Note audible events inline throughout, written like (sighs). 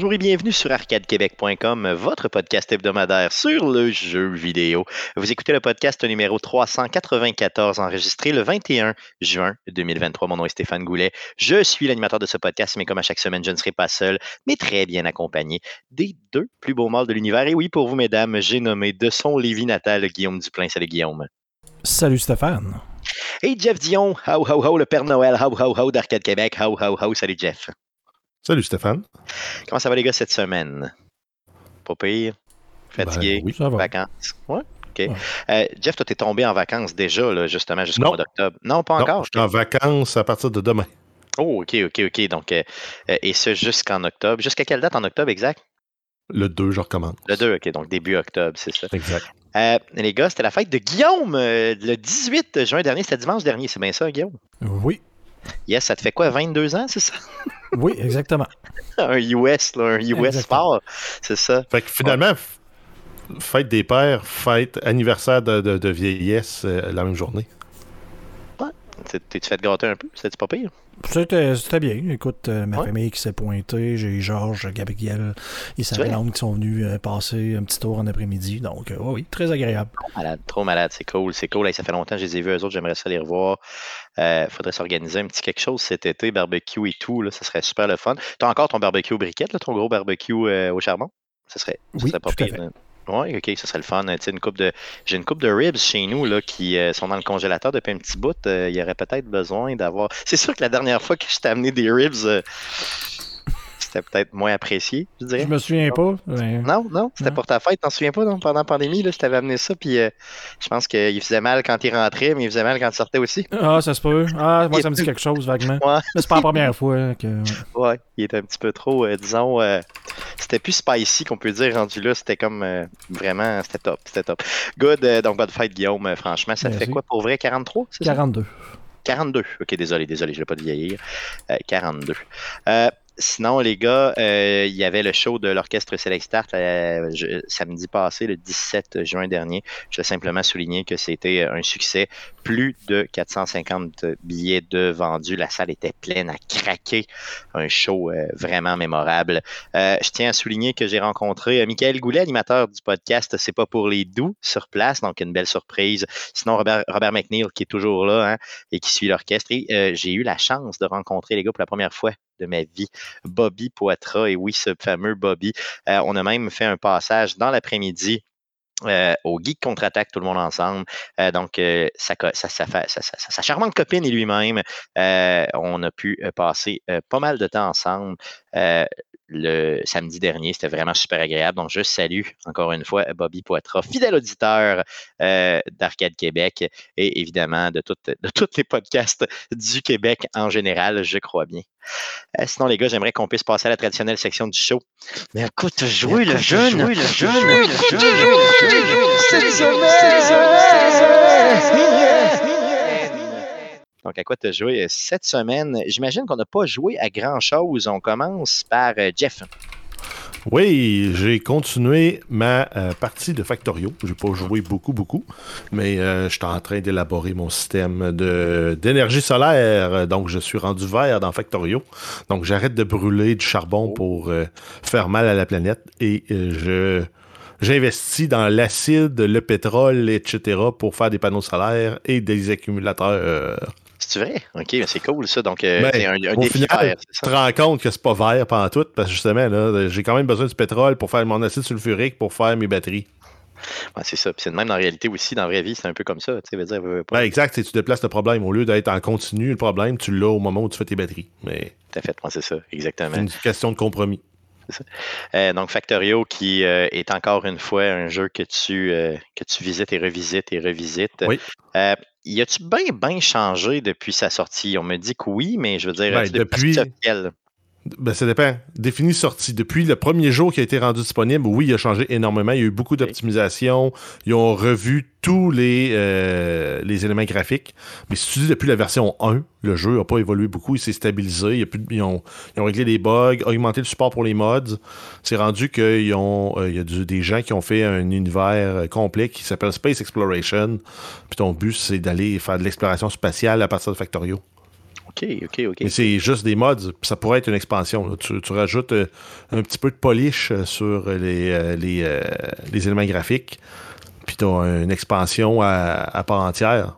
Bonjour et bienvenue sur arcadequebec.com, votre podcast hebdomadaire sur le jeu vidéo. Vous écoutez le podcast numéro 394 enregistré le 21 juin 2023. Mon nom est Stéphane Goulet. Je suis l'animateur de ce podcast, mais comme à chaque semaine, je ne serai pas seul, mais très bien accompagné des deux plus beaux mâles de l'univers. Et oui, pour vous, mesdames, j'ai nommé de son Lévis natal Guillaume Duplain. Salut Guillaume. Salut Stéphane. Et Jeff Dion, how ho ho, le Père Noël, how ho ho d'Arcade Québec, how ho ho. Salut Jeff. Salut Stéphane. Comment ça va les gars cette semaine? Pas pire? Fatigué? Ben oui, ça va. Vacances? Ouais? OK. Ouais. Euh, Jeff, toi, t'es tombé en vacances déjà, là, justement, jusqu'au mois d'octobre. Non, pas Non, encore? je suis en vacances à partir de demain. Oh, OK, OK, OK. Donc, euh, euh, et ce jusqu'en octobre. Jusqu'à quelle date en octobre exact? Le 2, je recommence. Le 2, OK, donc début octobre, c'est ça. Exact. Euh, les gars, c'était la fête de Guillaume le 18 juin dernier. C'était dimanche dernier, c'est bien ça, Guillaume? Oui, Yes, ça te fait quoi, 22 ans, c'est ça? Oui, exactement. un US, là, un US Exactement. fort, c'est ça? Fait que finalement, fête des pères, fête anniversaire de, de- de vieillesse euh, la même journée. T'es- T'es-tu fait gâter un peu? C'était pas pire? C'était c'était bien. Écoute, euh, ma Ouais. famille qui s'est pointée, j'ai Georges, Gabriel et sa blonde qui sont venus euh, passer un petit tour en après-midi. Donc, euh, oui, oui, très agréable. Malade, trop malade, c'est cool, c'est cool. Hey, ça fait longtemps que je les ai vus, eux autres, j'aimerais ça les revoir. Euh, faudrait s'organiser un petit quelque chose cet été, barbecue et tout, là, ça serait super le fun. T'as encore ton barbecue briquette, là, ton gros barbecue euh, au charbon? Ça serait, ça Oui, serait pas pire. hein. Ouais, ok, ça serait le fun. Tu sais, une coupe de, j'ai une coupe de ribs chez nous là, qui euh, sont dans le congélateur depuis un petit bout. Euh, il y aurait peut-être besoin d'avoir. C'est sûr que la dernière fois que je t'ai amené des ribs, euh, c'était peut-être moins apprécié, je dirais. Je me souviens pas. mais- Non, non, c'était pour ta fête, t'en souviens pas, non? Pendant la pandémie, là, je t'avais amené ça, puis euh, je pense qu'il faisait mal quand il rentrait, mais il faisait mal quand il sortait aussi. (laughs) Ah, ça se peut. Ah, moi, ça me dit quelque chose vaguement. Ouais. Mais c'est pas la première fois que. (laughs) Ouais, il était un petit peu trop, euh, disons, euh, c'était plus spicy qu'on peut dire, rendu là, c'était comme vraiment, c'était top, c'était top. Good, donc bonne fête, Guillaume, franchement, ça te fait quoi pour vrai, 43? c'est ça? 42. 42. Ok, désolé, désolé, je ne vais pas te vieillir. Euh, 42. Euh, sinon, les gars, euh, il y avait le show de l'Orchestre Select Start euh, samedi passé, le 17 juin dernier. Je vais simplement souligner que c'était un succès. Plus de 450 billets de vendus. La salle était pleine à craquer. Un show euh, vraiment mémorable. Euh, je tiens à souligner que j'ai rencontré euh, Michael Goulet, animateur du podcast C'est pas pour les doux, sur place. Donc, une belle surprise. Sinon, Robert, Robert McNeil, qui est toujours là, hein, et qui suit l'orchestre. Euh, j'ai eu la chance de rencontrer les gars pour la première fois de ma vie, Bobby Poitras, et oui, ce fameux Bobby. Euh, on a même fait un passage dans l'après-midi. euh, au Geek Contre-Attaque, tout le monde ensemble. Euh, donc, sa, sa- sa- sa charmante copine et lui-même, on a pu passer pas mal de temps ensemble. Le samedi dernier, c'était vraiment super agréable. Donc, je salue encore une fois Bobby Poitras, fidèle auditeur d'Arcade Québec et évidemment de tous les podcasts du Québec en général, je crois bien. Euh, sinon, les gars, j'aimerais qu'on puisse passer à la traditionnelle section du show. Mais écoute, jouer le jeune, jouer le jeune, jouer le jeune, Donc, à quoi tu as joué euh, cette semaine? J'imagine qu'on n'a pas joué à grand-chose. On commence par euh, Jeff. Oui, j'ai continué ma euh, partie de Factorio. J'ai pas joué beaucoup, beaucoup, mais euh, je suis en train d'élaborer mon système d'énergie solaire. Donc, je suis rendu vert dans Factorio. Donc, j'arrête de brûler du charbon pour euh, faire mal à la planète et je j'investis dans l'acide, le pétrole, etc. pour faire des panneaux solaires et des accumulateurs. C'est vrai? OK, mais c'est cool ça. Donc, euh, Ben, c'est un, un au défi final, vert, Tu te rends compte que c'est pas vert pendant tout, parce que justement, là, j'ai quand même besoin du pétrole pour faire mon acide sulfurique pour faire mes batteries. Ouais, c'est ça. Puis c'est de même dans la réalité aussi, dans la vraie vie, c'est un peu comme ça. Dire, veux, pas. Ouais, exact, c'est tu déplaces le problème. Au lieu d'être en continu, le problème, tu l'as au moment où tu fais tes batteries. Mais Tout à fait, ouais, c'est ça, exactement. c'est une question de compromis. Euh, donc, Factorio, qui euh, est encore une fois un jeu que tu, euh, que tu visites et revisites et revisites. Oui. Y a-tu bien, bien changé depuis sa sortie? On me dit que oui, mais je veux dire, Ben, depuis-? Ben, ça dépend. Défini sortie. Depuis le premier jour qui a été rendu disponible, oui, il a changé énormément. Il y a eu beaucoup d'optimisation. Ils ont revu tous les, euh, les éléments graphiques. Mais si tu dis depuis la version 1, le jeu n'a pas évolué beaucoup. Il s'est stabilisé. Il y a plus de- ils, ont, ils ont réglé les bugs, augmenté le support pour les mods. C'est rendu qu'il ont, euh, y a du- des gens qui ont fait un univers euh, complet qui s'appelle Space Exploration. Puis ton but, c'est d'aller faire de l'exploration spatiale à partir de Factorio. OK, OK, OK. Mais c'est juste des mods, ça pourrait être une expansion. là. Tu, tu rajoutes euh, un petit peu de polish euh, sur les, euh, les, euh, les éléments graphiques, puis tu as une expansion à, à part entière.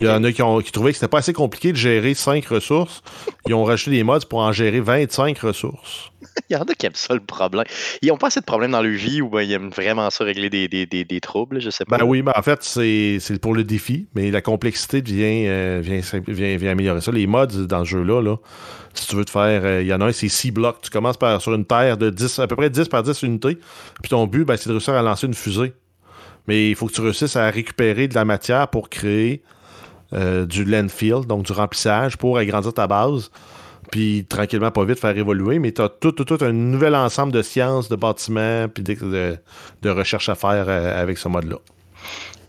Il y en a qui, ont, qui trouvaient que c'était pas assez compliqué de gérer 5 ressources. Ils ont rajouté des mods pour en gérer 25 ressources. Il y en a qui aiment ça le problème. Ils n'ont pas assez de problèmes dans leur vie ou ben, ils aiment vraiment ça régler des, des, des, des troubles, je sais pas. Ben oui, mais en fait, c'est pour le défi, mais la complexité vient, euh, vient, vient, vient améliorer ça. Les mods dans ce jeu-là, là, si tu veux te faire, euh, il y en a un, c'est 6 blocs. Tu commences par, sur une terre de 10, à peu près 10 par 10 unités, puis ton but, ben, c'est de réussir à lancer une fusée. Mais il faut que tu réussisses à récupérer de la matière pour créer euh, du landfill, donc du remplissage, pour agrandir ta base. Puis tranquillement, pas vite, faire évoluer, mais tu as tout, tout, tout un nouvel ensemble de sciences, de bâtiments, puis de, de, de recherche à faire euh, avec ce mode-là.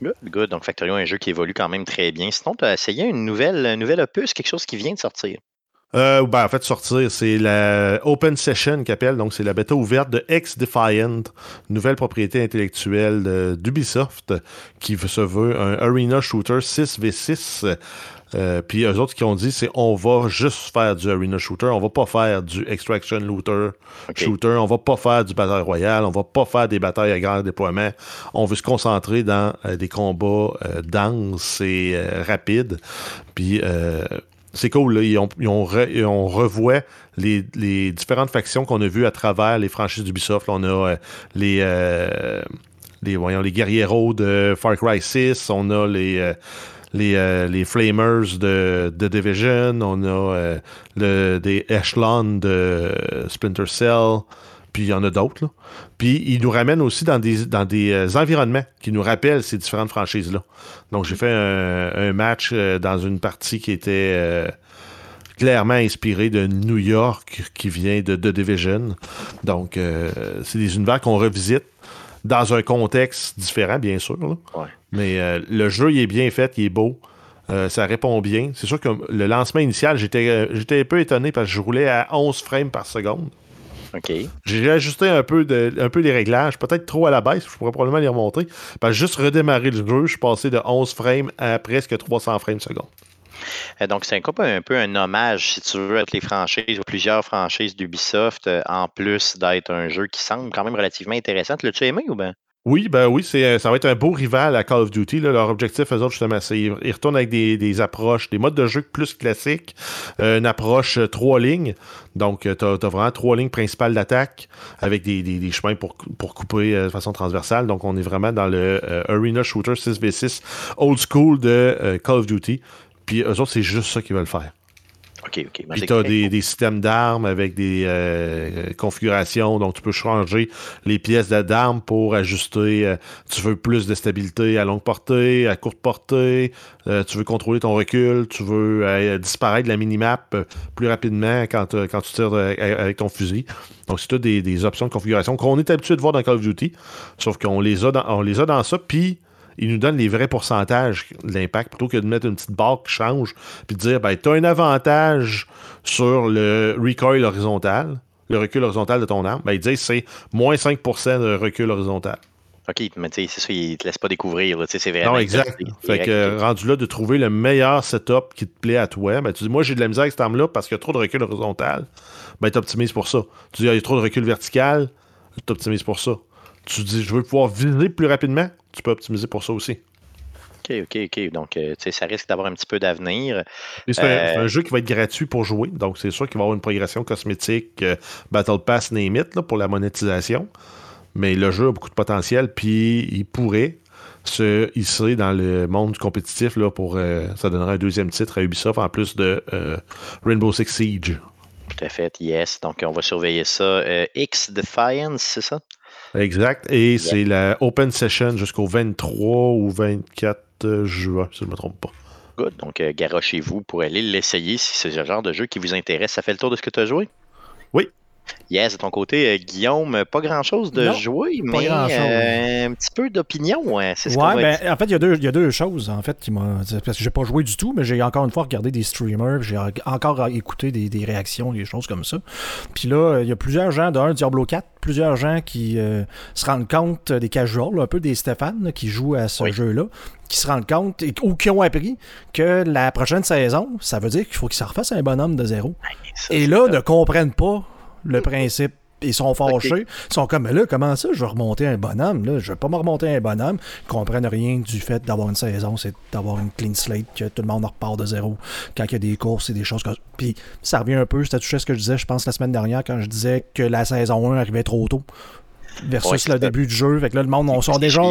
Good, good. Donc, Factorio est un jeu qui évolue quand même très bien. Sinon, tu as essayé une nouvelle, un nouvel opus, quelque chose qui vient de sortir? Euh, ben, en fait, sortir, c'est la Open Session qu'appelle, donc c'est la bêta ouverte de X Defiant, nouvelle propriété intellectuelle d'Ubisoft, qui se veut un Arena Shooter 6v6. Euh, puis eux autres qui ont dit, c'est on va juste faire du Arena Shooter, on va pas faire du Extraction Looter. Shooter, on va pas faire du bataille royale, on va pas faire des batailles à grand déploiement. On veut se concentrer dans euh, des combats euh, denses et euh, rapides. Puis c'est cool, là. Ils, ont, ils ont re- ils ont revoit les, les différentes factions qu'on a vues à travers les franchises d'Ubisoft. Là, On a les, les, voyons, les guerrieros de Far Cry 6, on a les, les, euh, les Flamers de, de Division, on a euh, le, des Echelons de Splinter Cell, puis il y en a d'autres. Puis ils nous ramènent aussi dans des, dans des euh, environnements qui nous rappellent ces différentes franchises-là. Donc j'ai fait un, match dans une partie qui était clairement inspirée de New York, qui vient de The Division. Donc c'est des univers qu'on revisite dans un contexte différent, bien sûr. Mais euh, le jeu, il est bien fait, il est beau. Euh, ça répond bien. C'est sûr que le lancement initial, j'étais euh, un peu étonné parce que je roulais à 11 frames par seconde. OK. J'ai ajusté un peu, de, un peu les réglages, peut-être trop à la baisse, je pourrais probablement les remonter. Parce que juste redémarrer le jeu, je suis passé de 11 frames à presque 300 frames seconde. Euh, Donc, c'est un, peu un peu un hommage, si tu veux, avec les franchises ou plusieurs franchises d'Ubisoft, en plus d'être un jeu qui semble quand même relativement intéressant. L'as-tu aimé ou bien? Oui, ben oui, c'est, ça va être un beau rival à Call of Duty. Leur objectif, eux autres, justement, c'est ils retournent avec des, approches, des modes de jeu plus classiques, euh, une approche euh, trois lignes. Donc, tu as, vraiment trois lignes principales d'attaque avec des, chemins pour, couper euh, de façon transversale. Donc, on est vraiment dans le euh, Arena Shooter 6v6 old school de euh, Call of Duty. Puis eux autres, c'est juste ça qu'ils veulent faire. OK, OK. Puis tu as des, systèmes d'armes avec des euh, configurations, donc tu peux changer les pièces d'armes pour ajuster. euh, tu veux plus de stabilité à longue portée, à courte portée, euh, tu veux contrôler ton recul, tu veux disparaître de la minimap plus rapidement quand, quand tu tires avec ton fusil. Donc c'est toutes des, des options de configuration qu'on est habitué de voir dans Call of Duty, sauf qu'on les a dans, on les a dans ça, puis ils nous donnent les vrais pourcentages de l'impact plutôt que de mettre une petite barre qui change puis de dire ben tu as un avantage sur le recoil horizontal, le recul horizontal de ton arme, ben ils disent c'est moins 5% de recul horizontal. OK, mais tu sais, c'est ça, ils te laissent pas découvrir. là, tu sais, C'est vraiment. Non, exact. Fait que rendu là de trouver le meilleur setup qui te plaît à toi, ben tu dis moi j'ai de la misère avec cette arme-là parce qu'il y a trop de recul horizontal. Ben tu optimises pour ça. Tu dis ah, il y a trop de recul vertical, tu optimises pour ça. Tu dis je veux pouvoir viser plus rapidement, tu peux optimiser pour ça aussi. OK, OK, OK. Donc, euh, tu sais, ça risque d'avoir un petit peu d'avenir. Et C'est un- Euh, c'est un, jeu qui va être gratuit pour jouer, donc c'est sûr qu'il va y avoir une progression cosmétique, euh, Battle Pass, name it, là, pour la monétisation. Mais le jeu a beaucoup de potentiel, puis il pourrait se hisser dans le monde du compétitif là, pour ça donnerait un deuxième titre à Ubisoft en plus de Rainbow Six Siege. Tout à fait, yes. Donc, on va surveiller ça. X Defiance, c'est ça? Exact. Et c'est la Open Session jusqu'au 23 ou 24 juin, si je ne me trompe pas. Good. Donc, euh, garochez-vous pour aller l'essayer si c'est ce genre de jeu qui vous intéresse. Ça fait le tour de ce que tu as joué? Oui. Yes, de ton côté, euh, Guillaume, pas grand-chose de Non, jouer, mais euh, un petit peu d'opinion. hein, c'est ce Ouais, ben, en fait, il y, a deux- il y a deux choses, en fait, qui m'ont. Parce que j'ai pas joué du tout, mais j'ai encore une fois regardé des streamers, j'ai encore écouté des, des réactions, des choses comme ça. Puis là, il y a plusieurs gens, d'un Diablo 4, plusieurs gens qui euh, se rendent compte, des casuals, un peu des Stéphane, là, qui jouent à ce Oui. jeu-là, qui se rendent compte, et- ou qui ont appris que la prochaine saison, ça veut dire qu'il faut qu'ils se refassent un bonhomme de zéro. Ça, Et là, ça. ne comprennent pas le principe. Ils sont fâchés. Ils sont comme, mais là, comment ça, je vais remonter un bonhomme? Là? Je vais pas me remonter un bonhomme. Ils comprennent rien du fait d'avoir une saison, c'est d'avoir une clean slate, que tout le monde repart de zéro quand il y a des courses et des choses comme ça. Puis ça revient un peu, c'était touché à ce que je disais, je pense, la semaine dernière, quand je disais que la saison 1 arrivait trop tôt versus Ouais, le début du jeu. Fait que là, le monde, on sort déjà...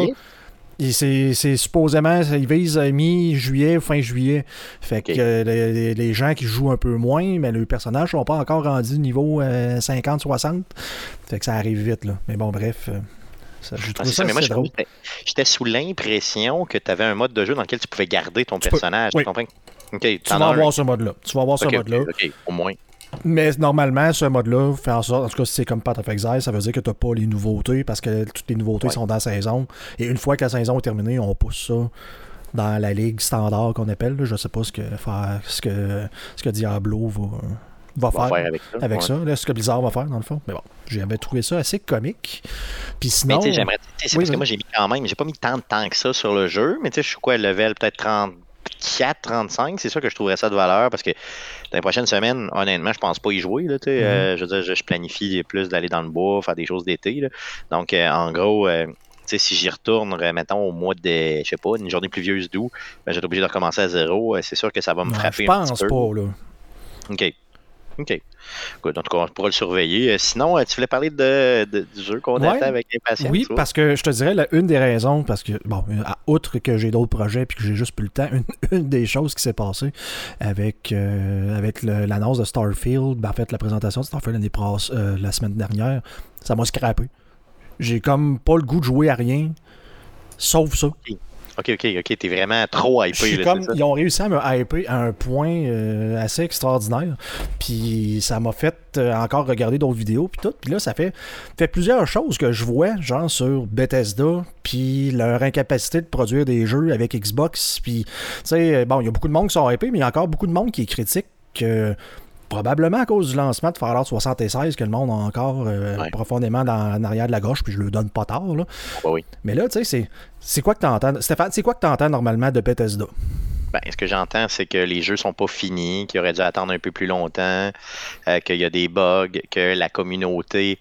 Et c'est supposément, ils visent euh, mi-juillet ou fin juillet. Fait que euh, les, les- gens qui jouent un peu moins, mais les personnages sont pas encore rendus niveau euh, 50-60. Fait que ça arrive vite, là. Mais bon, bref. euh, ça- J'ai Ah, trouvé c'est ça, ça, mais moi, je j'étais sous l'impression que tu avais un mode de jeu dans lequel tu pouvais garder ton Tu peux, personnage. oui. Tu comprends? Tu vas un. avoir ce mode-là. Tu vas avoir ce mode-là. ok, au moins. Mais normalement, ce mode-là fait en sorte, en tout cas, si c'est comme Path of Exile, ça veut dire que tu n'as pas les nouveautés parce que toutes les nouveautés Ouais. sont dans la saison. Et une fois que la saison est terminée, on pousse ça dans la ligue standard qu'on appelle. là. Je sais pas ce que, faire, ce que, ce que Diablo va, va On va faire. faire avec ça. avec ouais. ça, là, ce que Blizzard va faire dans le fond. Mais bon, j'avais trouvé ça assez comique. Puis Mais sinon, tu sais, j'aimerais. C'est Oui, parce que moi, j'ai mis quand même. J'ai pas mis tant de temps que ça sur le jeu, mais tu sais, je suis quoi, level peut-être 34, 35. C'est sûr que je trouverais ça de valeur parce que dans les prochaines semaines, honnêtement, je pense pas y jouer. Là. Mhm. Euh, je veux dire, je, je planifie plus d'aller dans le bois, faire des choses d'été. Donc, euh, en gros. euh, si j'y retourne, mettons, au mois de, je sais pas, une journée pluvieuse d'août, ben, je vais être obligé de recommencer à zéro. C'est sûr que ça va me non, frapper je un petit pense peu. pas. Là. OK. OK. Good. En tout cas, on pourra le surveiller. Euh, Sinon, euh, tu voulais parler de, de- du jeu qu'on Ouais. attend avec impatience? Oui, toi? parce que je te dirais, une des raisons, parce que, bon, euh, à- outre que j'ai d'autres projets puis que j'ai juste plus le temps, (laughs) une, une des choses qui s'est passée avec, euh, avec l'annonce de Starfield, ben, en fait, la présentation de Starfield l'année euh, la semaine dernière, ça m'a scrappé. J'ai comme pas le goût de jouer à rien, sauf ça. OK, OK, OK. T'es vraiment trop Je hypé. suis là, comme, c'est ça? ils ont réussi à me hyper à un point euh, assez extraordinaire. Puis ça m'a fait euh, encore regarder d'autres vidéos. Puis tout. Puis là, ça fait, fait plusieurs choses que je vois, genre sur Bethesda, puis leur incapacité de produire des jeux avec Xbox. Puis, tu sais, bon, il y a beaucoup de monde qui sont hypés, mais il y a encore beaucoup de monde qui critique que. Probablement à cause du lancement de Fallout 76 que le monde a encore euh, Ouais. profondément dans l'arrière de la gauche, puis je le donne pas tard. Là. Ouais, oui. Mais là, tu sais, c'est- quoi que t'entends? Stéphane, c'est quoi que t'entends normalement de Bethesda? Ben, ce que j'entends, c'est que les jeux sont pas finis, qu'ils auraient dû attendre un peu plus longtemps, euh, qu'il y a des bugs, que la communauté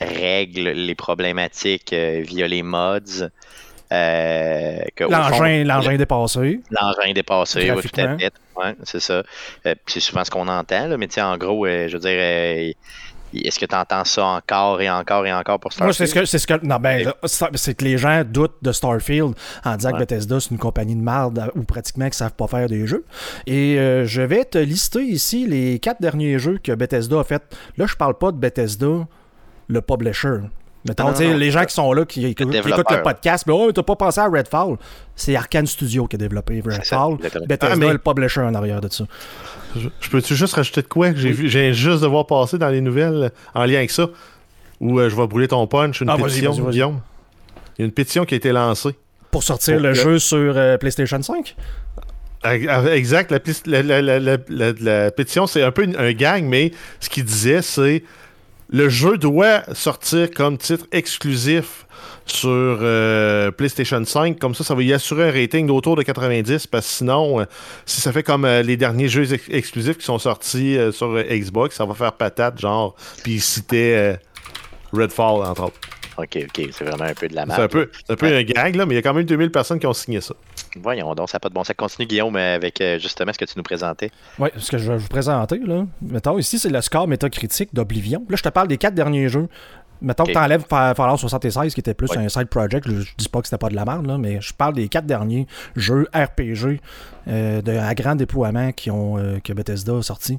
règle les problématiques euh, via les mods. Euh, L'engin, l'engin est dépassé. L'engin est dépassé, oui, tout à fait. Ouais, c'est ça. Euh, c'est souvent ce qu'on entend, là, mais tu sais, en gros, euh, je veux dire, est-ce que tu entends ça encore et encore et encore pour Moi, Starfield? c'est ce que. C'est ce que non, ben, c'est que les gens doutent de Starfield en disant Ouais. que Bethesda, c'est une compagnie de merde ou pratiquement qu'ils savent pas faire des jeux. Et euh, je vais te lister ici les quatre derniers jeux que Bethesda a fait. Là, je parle pas de Bethesda, le publisher. Mettons, Non, les gens qui sont là, qui, qui écoutent- qui écoutent le podcast, mais oh, t'as pas pensé à Redfall. C'est Arkane Studio qui a développé Redfall. Bethesda Ah, mais- le publisher en arrière de ça. Je, je peux-tu juste rajouter de quoi? Que j'ai vu, j'ai juste de voir passer dans les nouvelles en lien avec ça? Ou euh, je vais brûler ton punch, une Ah, pétition, vas-y, vas-y. Guillaume. Il y a une pétition qui a été lancée. Pour sortir Pour le que- jeu sur euh, PlayStation 5. Ah, Exact. La, plis- la- la- la- la- la- la pétition, c'est un peu une- un gang, mais ce qu'il disait, c'est le jeu doit sortir comme titre exclusif sur euh, PlayStation 5. Comme ça, ça va y assurer un rating d'autour de 90. Parce que sinon, euh, si ça fait comme euh, les derniers jeux ex- exclusifs qui sont sortis sur Xbox, ça va faire patate, genre. Puis euh, Redfall, entre autres. Ok, ok, c'est vraiment un peu de la C'est merde. un peu, c'est un, peu un gag, là, mais il y a quand même 2000 personnes qui ont signé ça. Voyons donc, ça n'a pas de bon sens. Continue, Guillaume, avec euh, justement ce que tu nous présentais. Oui, ce que je vais vous présenter, là. Mettons, ici, c'est le score métacritique d'Oblivion. Là, je te parle des quatre derniers jeux. Mettons que t'enlèves Fa- Fallout 76, qui était plus un side project. Je, je dis pas que c'était pas de la merde, là, mais je parle des quatre derniers jeux RPG euh, de, à grand déploiement qui ont, euh, que Bethesda a sorti.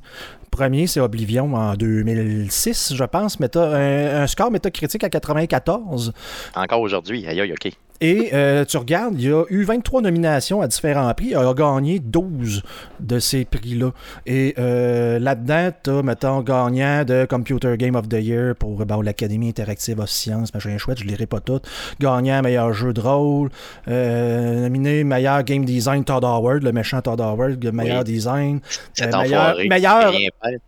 Premier, c'est Oblivion en 2006, je pense. Méta, un, un score métacritique à 94. Encore aujourd'hui, aïe, aïe, ok. Et euh, tu regardes, il y a eu 23 nominations à différents prix. Il a gagné 12 de ces prix-là. Et euh, là-dedans, tu as, mettons, gagnant de Computer Game of the Year pour l'Académie interactive of science, machin chouette, je ne lirai pas tout. Gagnant meilleur jeu de rôle. Euh, nominé meilleur game design Todd Howard, le méchant Todd Howard, le meilleur design. Meilleur, meilleur,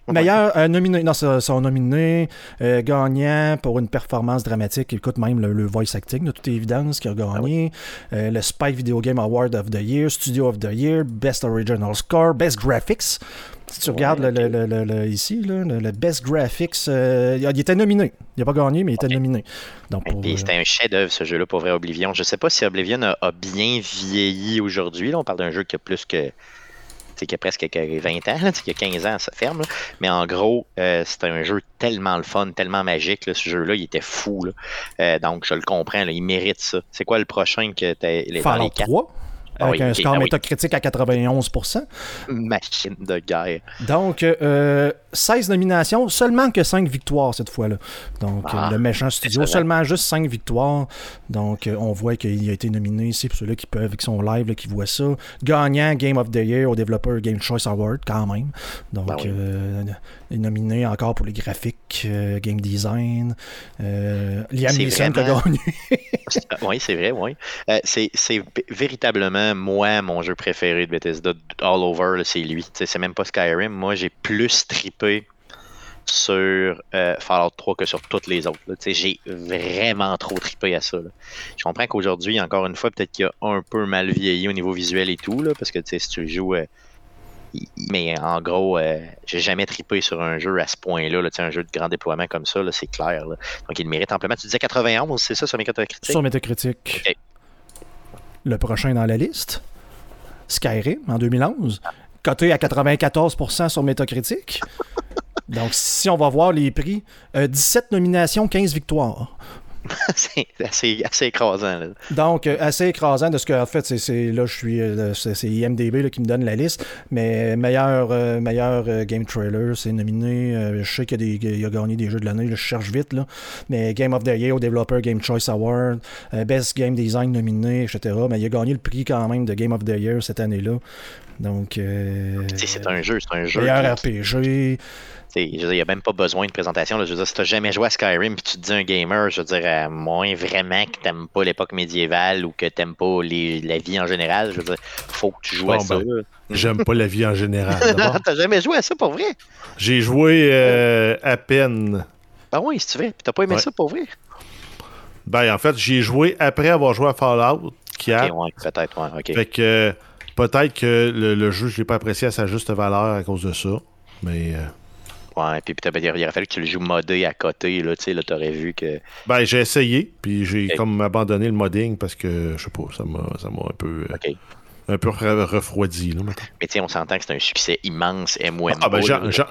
meilleur nominé, non, sont nominés, gagnant pour une performance dramatique. Écoute, même le, le voice acting, de toute évidence, qui a gagné. Euh, le Spike Video Game Award of the Year, Studio of the Year, Best Original Score, Best Graphics. Si tu Ouais, regardes le, le- le- ici, là, le, Best Graphics, euh, il était nominé. Il n'a pas gagné, mais il était nominé. Donc, puis euh, c'était un chef-d'œuvre ce jeu-là pour vrai Oblivion. Je sais pas si Oblivion a, a bien vieilli aujourd'hui. là. On parle d'un jeu qui a plus que. Qui a presque que 20 ans, qui a 15 ans, ça ferme. là. Mais en gros, euh, c'était un jeu tellement le fun, tellement magique. là. Ce jeu-là, il était fou. là. Euh, donc, je le comprends, il mérite ça. C'est quoi le prochain que tu Fallout les quatre? 3, Ah avec oui, un score ah oui. métacritique à 91%. machines de guerre? Donc, euh, 16 nominations, seulement que 5 victoires cette fois-là. Donc, Ah, euh, le méchant studio, seulement juste 5 victoires. Donc, euh, on voit qu'il a été nominé ici pour ceux-là qui peuvent, qui sont live, là, qui voient ça. Gagnant Game of the Year au Développeur Game Choice Award, quand même. Donc, Ben oui. euh, nominé encore pour les graphiques, euh, game design. Euh, Liam Neeson vraiment- gagné. (laughs) oui, c'est vrai, oui. Euh, c'est véritablement, moi, mon jeu préféré de Bethesda all over, c'est lui. C'est même pas Skyrim. Moi, j'ai plus trippé sur euh, Fallout 3 que sur toutes les autres. J'ai vraiment trop trippé à ça. là. Je comprends qu'aujourd'hui, encore une fois, peut-être qu'il a un peu mal vieilli au niveau visuel et tout, là, parce que si tu joues. Euh, mais en gros, euh, j'ai jamais trippé sur un jeu à ce point-là, là, un jeu de grand déploiement comme ça, c'est clair. là. Donc il le mérite amplement. Tu disais 91, c'est ça sur mes critiques? Sur Metacritic. Le prochain dans la liste, Skyrim en 2011, coté à 94% sur Metacritic. (laughs) Donc, si on va voir les prix, euh, 17 nominations, 15 victoires. (laughs) c'est assez, assez écrasant. Là. Donc, euh, assez écrasant de ce que, en fait, c'est, là, je suis, euh, c'est, IMDB qui me donne la liste, mais meilleur, euh, meilleur game trailer, c'est nominé. je sais qu'il a, a gagné des jeux de l'année, je cherche vite, là, mais Game of the Year au Developer Game Choice Award, Best Game Design nominé, etc. Mais il a gagné le prix quand même de Game of the Year cette année-là. Donc, euh, C'est un jeu, c'est un jeu. meilleur RPG. tu sais, je veux dire, Il n'y a même pas besoin de présentation. là. Je veux dire, si tu n'as jamais joué à Skyrim puis tu te dis un gamer, je veux dire, à moins vraiment que tu n'aimes pas l'époque médiévale ou que tu n'aimes pas les- la vie en général, je veux dire, faut que tu joues à Bon, ça. ben. J'aime pas la vie en général. (laughs) T'as jamais joué à ça pour vrai? J'ai joué euh, à peine. Ben oui, si tu veux. Puis t'as pas aimé Ouais. ça pour vrai? Ben, en fait, j'ai joué après avoir joué à Fallout 4. Ok, ouais, peut-être, ouais. Fait que euh, peut-être que le, le jeu, je l'ai pas apprécié à sa juste valeur à cause de ça. Mais euh, Ouais, puis peut-être il aurait fallu que tu le joues modé à côté, là, tu sais, là, t'aurais vu que. ben, j'ai essayé, puis j'ai comme abandonné le modding parce que je sais pas, ça m'a ça m'a un peu euh, un peu re- refroidi là. Mais sais, on s'entend que c'est un succès immense, MMO. Ah ben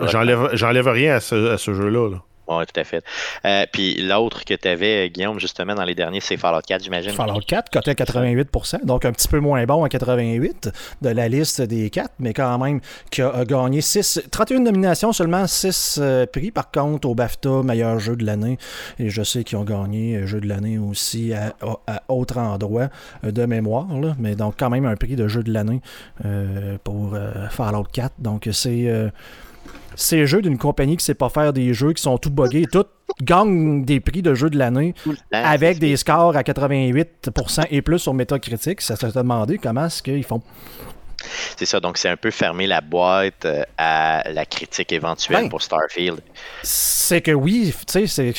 j'enlève j'enlève rien à ce, à ce jeu-là. là. Ouais, tout à fait. Euh, puis l'autre que tu avais, Guillaume, justement, dans les derniers, c'est Fallout 4, j'imagine. Fallout 4, coté à 88%, donc un petit peu moins bon à 88 de la liste des 4, mais quand même qui a, gagné 6, 31 nominations, seulement 6 prix. Par contre, au BAFTA, meilleur jeu de l'année, et je sais qu'ils ont gagné euh, jeu de l'année aussi à, autre endroit euh, de mémoire, là, mais donc quand même un prix de jeu de l'année euh, pour euh, Fallout 4. Donc c'est euh, ces jeux d'une compagnie qui sait pas faire des jeux qui sont tout buggés, tout gagnent des prix de jeu de l'année avec des scores à 88% et plus sur Metacritic, ça se demandé comment est-ce qu'ils font. C'est ça, donc c'est un peu fermer la boîte euh, à la critique éventuelle Ben. pour Starfield. C'est que oui, tu sais, c'est.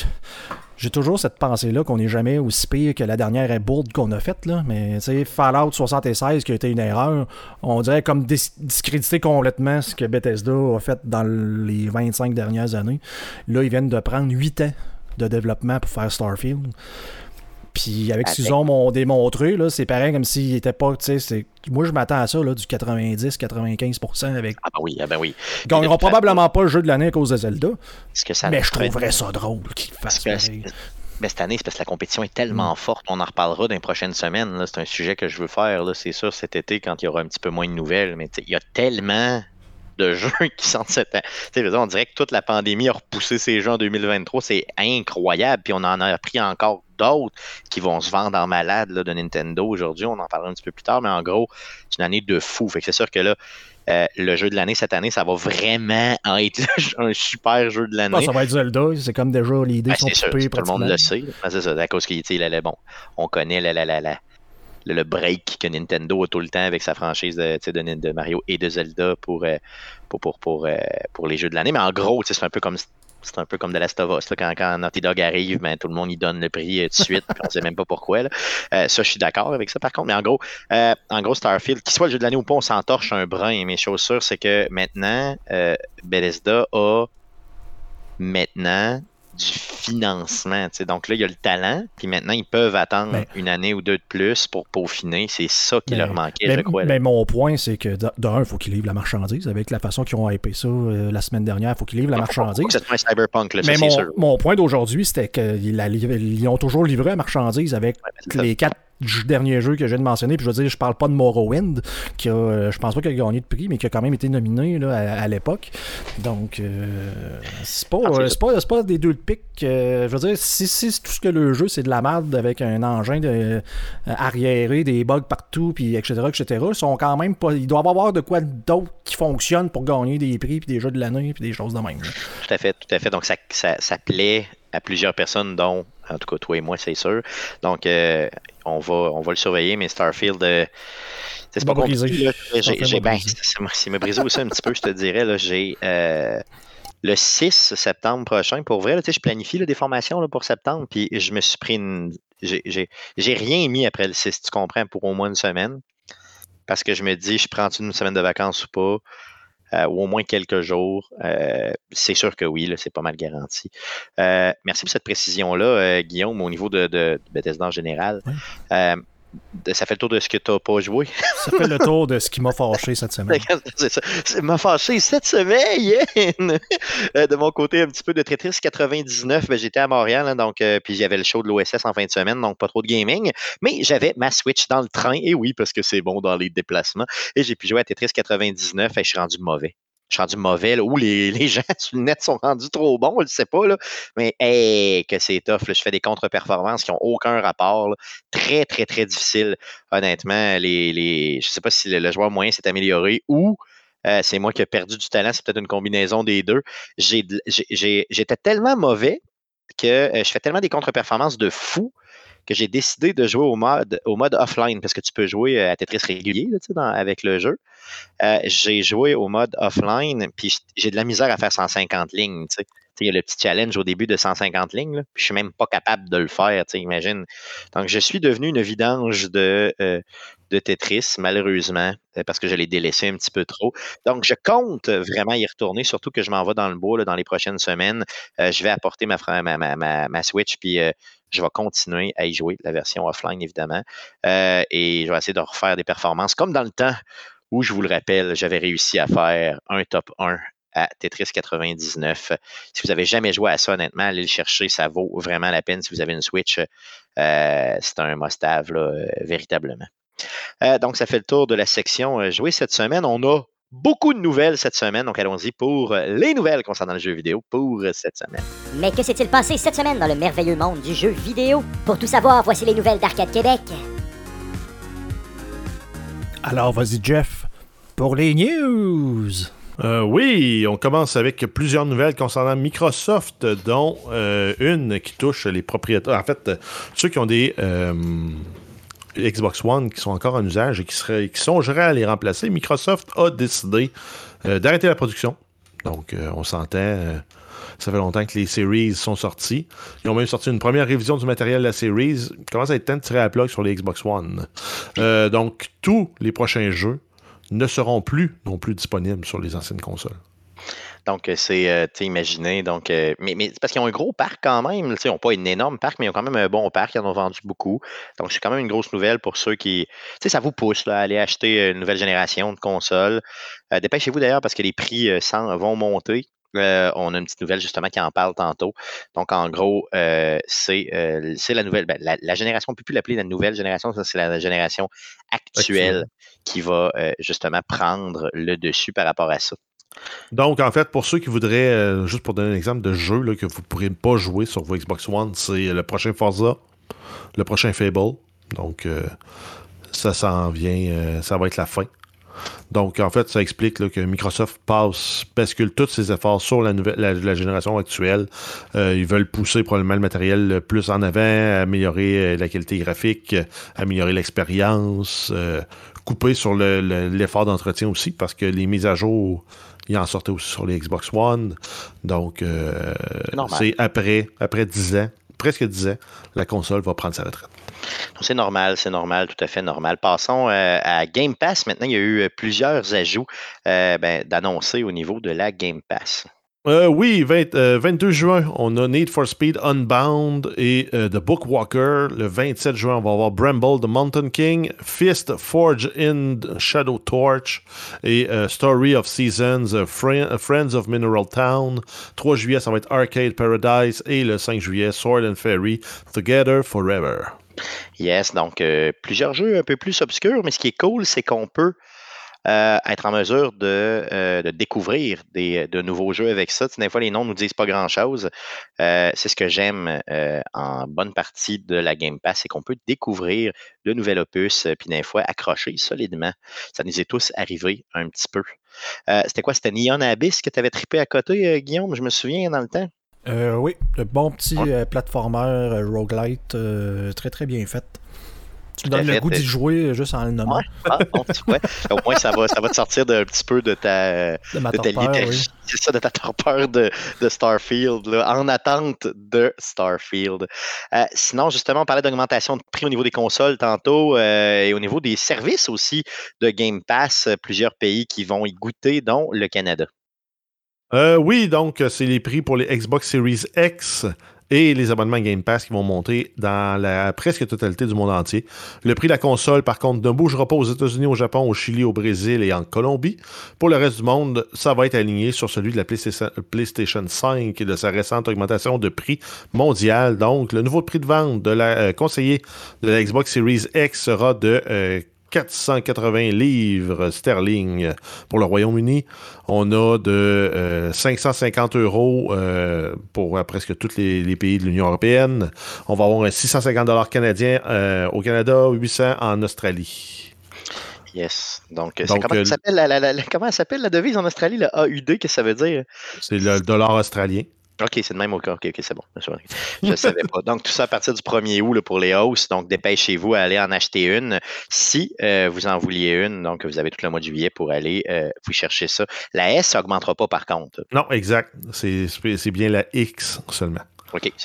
J'ai toujours cette pensée-là qu'on n'est jamais aussi pire que la dernière bourde qu'on a faite, là. Mais, tu sais, Fallout 76 qui a été une erreur, on dirait comme dis- discréditer complètement ce que Bethesda a fait dans les 25 dernières années. Là, ils viennent de prendre 8 ans de développement pour faire Starfield. Puis avec ce qu'ils ont démontré, là, c'est pareil comme s'ils n'étaient pas, tu sais, c'est- moi je m'attends à ça, là, du 90-95% avec... Ah ben oui, ah ben oui. Ils gagneront probablement pas le jeu de l'année à cause de Zelda, Ce que ça mais je trouverais ça drôle qu'ils fassent Parce que pareil. Mais cette année, c'est parce que la compétition est tellement forte. On en reparlera dans les prochaines semaines. C'est un sujet que je veux faire, là, c'est sûr, cet été, quand il y aura un petit peu moins de nouvelles. Mais il y a tellement de (laughs) jeux qui sortent cette année. On dirait que toute la pandémie a repoussé ces jeux en 2023. C'est incroyable. Puis on en a appris encore d'autres qui vont se vendre en malade là, de Nintendo aujourd'hui. On en parlera un petit peu plus tard, mais en gros, c'est une année de fou. Fait que c'est sûr que là, euh, le jeu de l'année cette année, ça va vraiment être (laughs) un super jeu de l'année. Ah, ça va être Zelda, c'est comme déjà l'idée ben, sont sûr, Tout le monde le sait. c'est ça, à cause qu'il allait bon. On connaît la, la, la, la le break que Nintendo a tout le temps avec sa franchise de, de, de Mario et de Zelda pour, euh, pour, pour, pour, euh, pour, les jeux de l'année. Mais en gros, c'est un peu comme c'est un peu comme de Last of Us. Quand, quand, Naughty Dog arrive, ben, tout le monde y donne le prix tout de suite, on sait même pas pourquoi. Là. ça, je suis d'accord avec ça, par contre. Mais en gros, en gros, Starfield, qu'il soit le jeu de l'année ou pas, on s'entorche un brin. Mais chose sûre, c'est que maintenant, Bethesda a maintenant du financement. Donc là, il y a le talent, puis maintenant, ils peuvent attendre ben. une année ou deux de plus pour peaufiner. C'est ça qui ben, leur manquait, je crois. Mais mon point, c'est que d'un, il faut qu'ils livrent la marchandise. Avec la façon qu'ils ont hypé ça euh, la semaine dernière, il faut qu'ils livrent la marchandise. C'est un cyberpunk, là, mais mon, mon, point d'aujourd'hui, c'était qu'ils ont toujours livré la marchandise avec les quatre dernier jeu que je viens de mentionner, puis je veux dire, je parle pas de Morrowind, qui a, euh, je pense pas qu'il a gagné de prix, mais qui a quand même été nominé là, à, l'époque. Donc, euh, c'est pas, ah, pas, pas, des deux de pique. Euh, je veux dire, si, si tout ce que le jeu, c'est de la merde avec un engin de, arriéré, des bugs partout, puis etc., etc., ils sont quand même pas. Il doit y avoir de quoi d'autre qui fonctionne pour gagner des prix, puis des jeux de l'année, puis des choses de même. Tout à fait, tout à fait. Donc, ça, ça, ça plaît à plusieurs personnes, dont en tout cas toi et moi, c'est sûr. Donc, euh, on, va, on va le surveiller, mais Starfield, euh, c'est pas compliqué. J'ai, ben, ça m'a brisé aussi un petit peu, je te dirais. j'ai euh, le 6 septembre prochain, pour vrai, je planifie des formations là, pour septembre, puis je me suis pris une. J'ai rien mis après le 6, tu comprends, pour au moins une semaine. Parce que je me dis, je prends une semaine de vacances ou pas? Euh, ou au moins quelques jours. Euh, c'est sûr que oui, c'est pas mal garanti. Euh, merci pour cette précision-là, Guillaume, au niveau de, de, Bethesda en général ça fait le tour de ce que tu n'as pas joué. (laughs) ça fait le tour de ce qui m'a fâché cette semaine. (laughs) ça m'a fâché cette semaine. (laughs) Euh, de mon côté, un petit peu de Tetris 99. Ben, j'étais à Montréal, hein, donc euh, puis j'avais le show de l'OSS en fin de semaine, donc pas trop de gaming. Mais j'avais ma Switch dans le train, et oui, parce que c'est bon dans les déplacements. Et j'ai pu jouer à Tetris 99 et je suis rendu mauvais je suis rendu mauvais, ou les, (laughs) les, gens sur le net sont rendus trop bons, je ne sais pas, là. mais hey, que c'est tough. je fais des contre-performances qui n'ont aucun rapport. Très, très, très difficile. Honnêtement, les, les, je ne sais pas si le, joueur moyen s'est amélioré ou euh, c'est moi qui ai perdu du talent, c'est peut-être une combinaison des deux. J'étais tellement mauvais que euh, je fais tellement des contre-performances de fou que j'ai décidé de jouer au mode, au mode offline parce que tu peux jouer euh, à Tetris régulier avec le jeu. Euh, j'ai joué au mode offline, puis j'ai de la misère à faire 150 lignes. Il y a le petit challenge au début de 150 lignes, là, puis je suis même pas capable de le faire, imagine. Donc, je suis devenu une vidange de, euh, Tetris, malheureusement, parce que je l'ai délaissé un petit peu trop. Donc, je compte vraiment y retourner, surtout que je m'en vais dans le bois dans les prochaines semaines. je vais apporter ma, Switch, puis je vais continuer à y jouer, la version offline évidemment, euh, et je vais essayer de refaire des performances comme dans le temps où, je vous le rappelle, j'avais réussi à faire un top 1 à Tetris 99. Si vous n'avez jamais joué à ça, honnêtement, allez le chercher, ça vaut vraiment la peine si vous avez une Switch. Euh, c'est un must-have, euh, véritablement. donc, ça fait le tour de la section jouer cette semaine. On a beaucoup de nouvelles cette semaine. Donc allons-y pour les nouvelles concernant le jeu vidéo pour cette semaine. Mais que s'est-il passé cette semaine dans le merveilleux monde du jeu vidéo? Pour tout savoir, voici les nouvelles d'Arcade Québec. Alors vas-y Jeff, pour les news. Euh, oui, on commence avec plusieurs nouvelles concernant Microsoft, dont euh, une qui touche les propriétaires. En fait, ceux qui ont des euh, Xbox One qui sont encore en usage et qui, seraient, qui songeraient à les remplacer, Microsoft a décidé d'arrêter la production. Donc, on s'entend. Ça fait longtemps que les Series sont sortis. Ils ont même sorti une première révision du matériel de la Series. Il commence à être temps de tirer la plug sur les Xbox One. donc, tous les prochains jeux ne seront plus non plus disponibles sur les anciennes consoles. Donc, euh, c'est, euh, tu imaginé. Donc, euh, mais, mais parce qu'ils ont un gros parc quand même. Ils n'ont pas un énorme parc, mais ils ont quand même un bon parc. Ils en ont vendu beaucoup. Donc, c'est quand même une grosse nouvelle pour ceux qui. Tu sais, ça vous pousse à aller acheter une nouvelle génération de consoles. dépêchez-vous d'ailleurs parce que les prix vont monter. On a une petite nouvelle justement qui en parle tantôt. Donc, en gros, c'est la nouvelle. Ben, la, génération, on ne peut plus l'appeler la nouvelle génération, ça, c'est la génération actuelle qui va justement prendre le dessus par rapport à ça. Donc, en fait, pour ceux qui voudraient, euh, juste pour donner un exemple de jeu que vous ne pourrez pas jouer sur vos Xbox One, c'est le prochain Forza. le prochain Fable. Donc, euh, ça s'en vient, euh, ça va être la fin. Donc, en fait, ça explique que Microsoft passe, bascule tous ses efforts sur la, nouvelle, la, génération actuelle. Euh, ils veulent pousser probablement le matériel plus en avant, améliorer la qualité graphique, améliorer l'expérience, couper sur l'effort d'entretien aussi, parce que les mises à jour, ils en sortaient aussi sur les Xbox One. Donc, c'est après, après 10 ans, presque 10 ans, la console va prendre sa retraite. C'est normal, c'est normal, tout à fait normal. Passons euh, à Game Pass. Maintenant, il y a eu euh, plusieurs ajouts euh, ben, d'annoncer au niveau de la Game Pass. Euh, oui, 22 euh, juin, on a Need for Speed Unbound et euh, The Bookwalker. Le 27 juin, on va avoir Bramble, The Mountain King, Fist, Forge in Shadow Torch et Story of Seasons, Friends of Mineral Town. 3 juillet, ça va être Arcade Paradise et le 5 juillet, Sword and Fairy, Together Forever. Yes, donc plusieurs jeux un peu plus obscurs, mais ce qui est cool, c'est qu'on peut euh, être en mesure de, euh, découvrir de nouveaux jeux avec ça. des fois, les noms ne nous disent pas grand-chose. Euh, c'est ce que j'aime en bonne partie de la Game Pass, c'est qu'on peut découvrir de nouvelles opus, puis des fois accrocher solidement. Ça nous est tous arrivé un petit peu. C'était quoi? C'était Neon Abyss que tu avais trippé à côté, Guillaume? Je me souviens dans le temps. Oui, le bon petit platformer roguelite, très très bien fait. Tu donnes le goût d'y jouer juste en le nommant. Ah, Au moins, ça va, ça va te sortir un petit peu de ta, (laughs) de ma (laughs) C'est ça, de ta torpeur de, de Starfield, en attente de Starfield. Euh, sinon, justement, on parlait d'augmentation de prix au niveau des consoles tantôt euh, et au niveau des services aussi de Game Pass. Plusieurs pays qui vont y goûter, dont le Canada. Euh, oui, donc c'est les prix pour les Xbox Series X et les abonnements Game Pass qui vont monter dans la presque totalité du monde entier. Le prix de la console, par contre, ne bougera pas aux États-Unis, au Japon, au Chili, au Brésil et en Colombie. Pour le reste du monde, ça va être aligné sur celui de la PlayStation 5 et de sa récente augmentation de prix mondial. Donc, le nouveau prix de vente de la euh, de la Xbox Series X sera de euh, 480 livres sterling pour le Royaume-Uni. On a de 550 euh, euros euh, pour euh, presque tous les, pays de l'Union européenne. On va avoir un 650 dollars canadiens au Canada, 800 en Australie. Yes. Donc, comment, s'appelle la, comment s'appelle la devise en Australie, le AUD, qu'est-ce que ça veut dire? C'est le dollar australien. OK, c'est le même au cas. OK, c'est bon. Je ne savais pas. Donc, tout ça à partir du 1er août pour les hausses. Donc, dépêchez-vous à aller en acheter une si euh, vous en vouliez une. Donc, vous avez tout le mois de juillet pour aller euh, vous chercher ça. La S n'augmentera pas par contre. Non, exact. C'est bien la X seulement.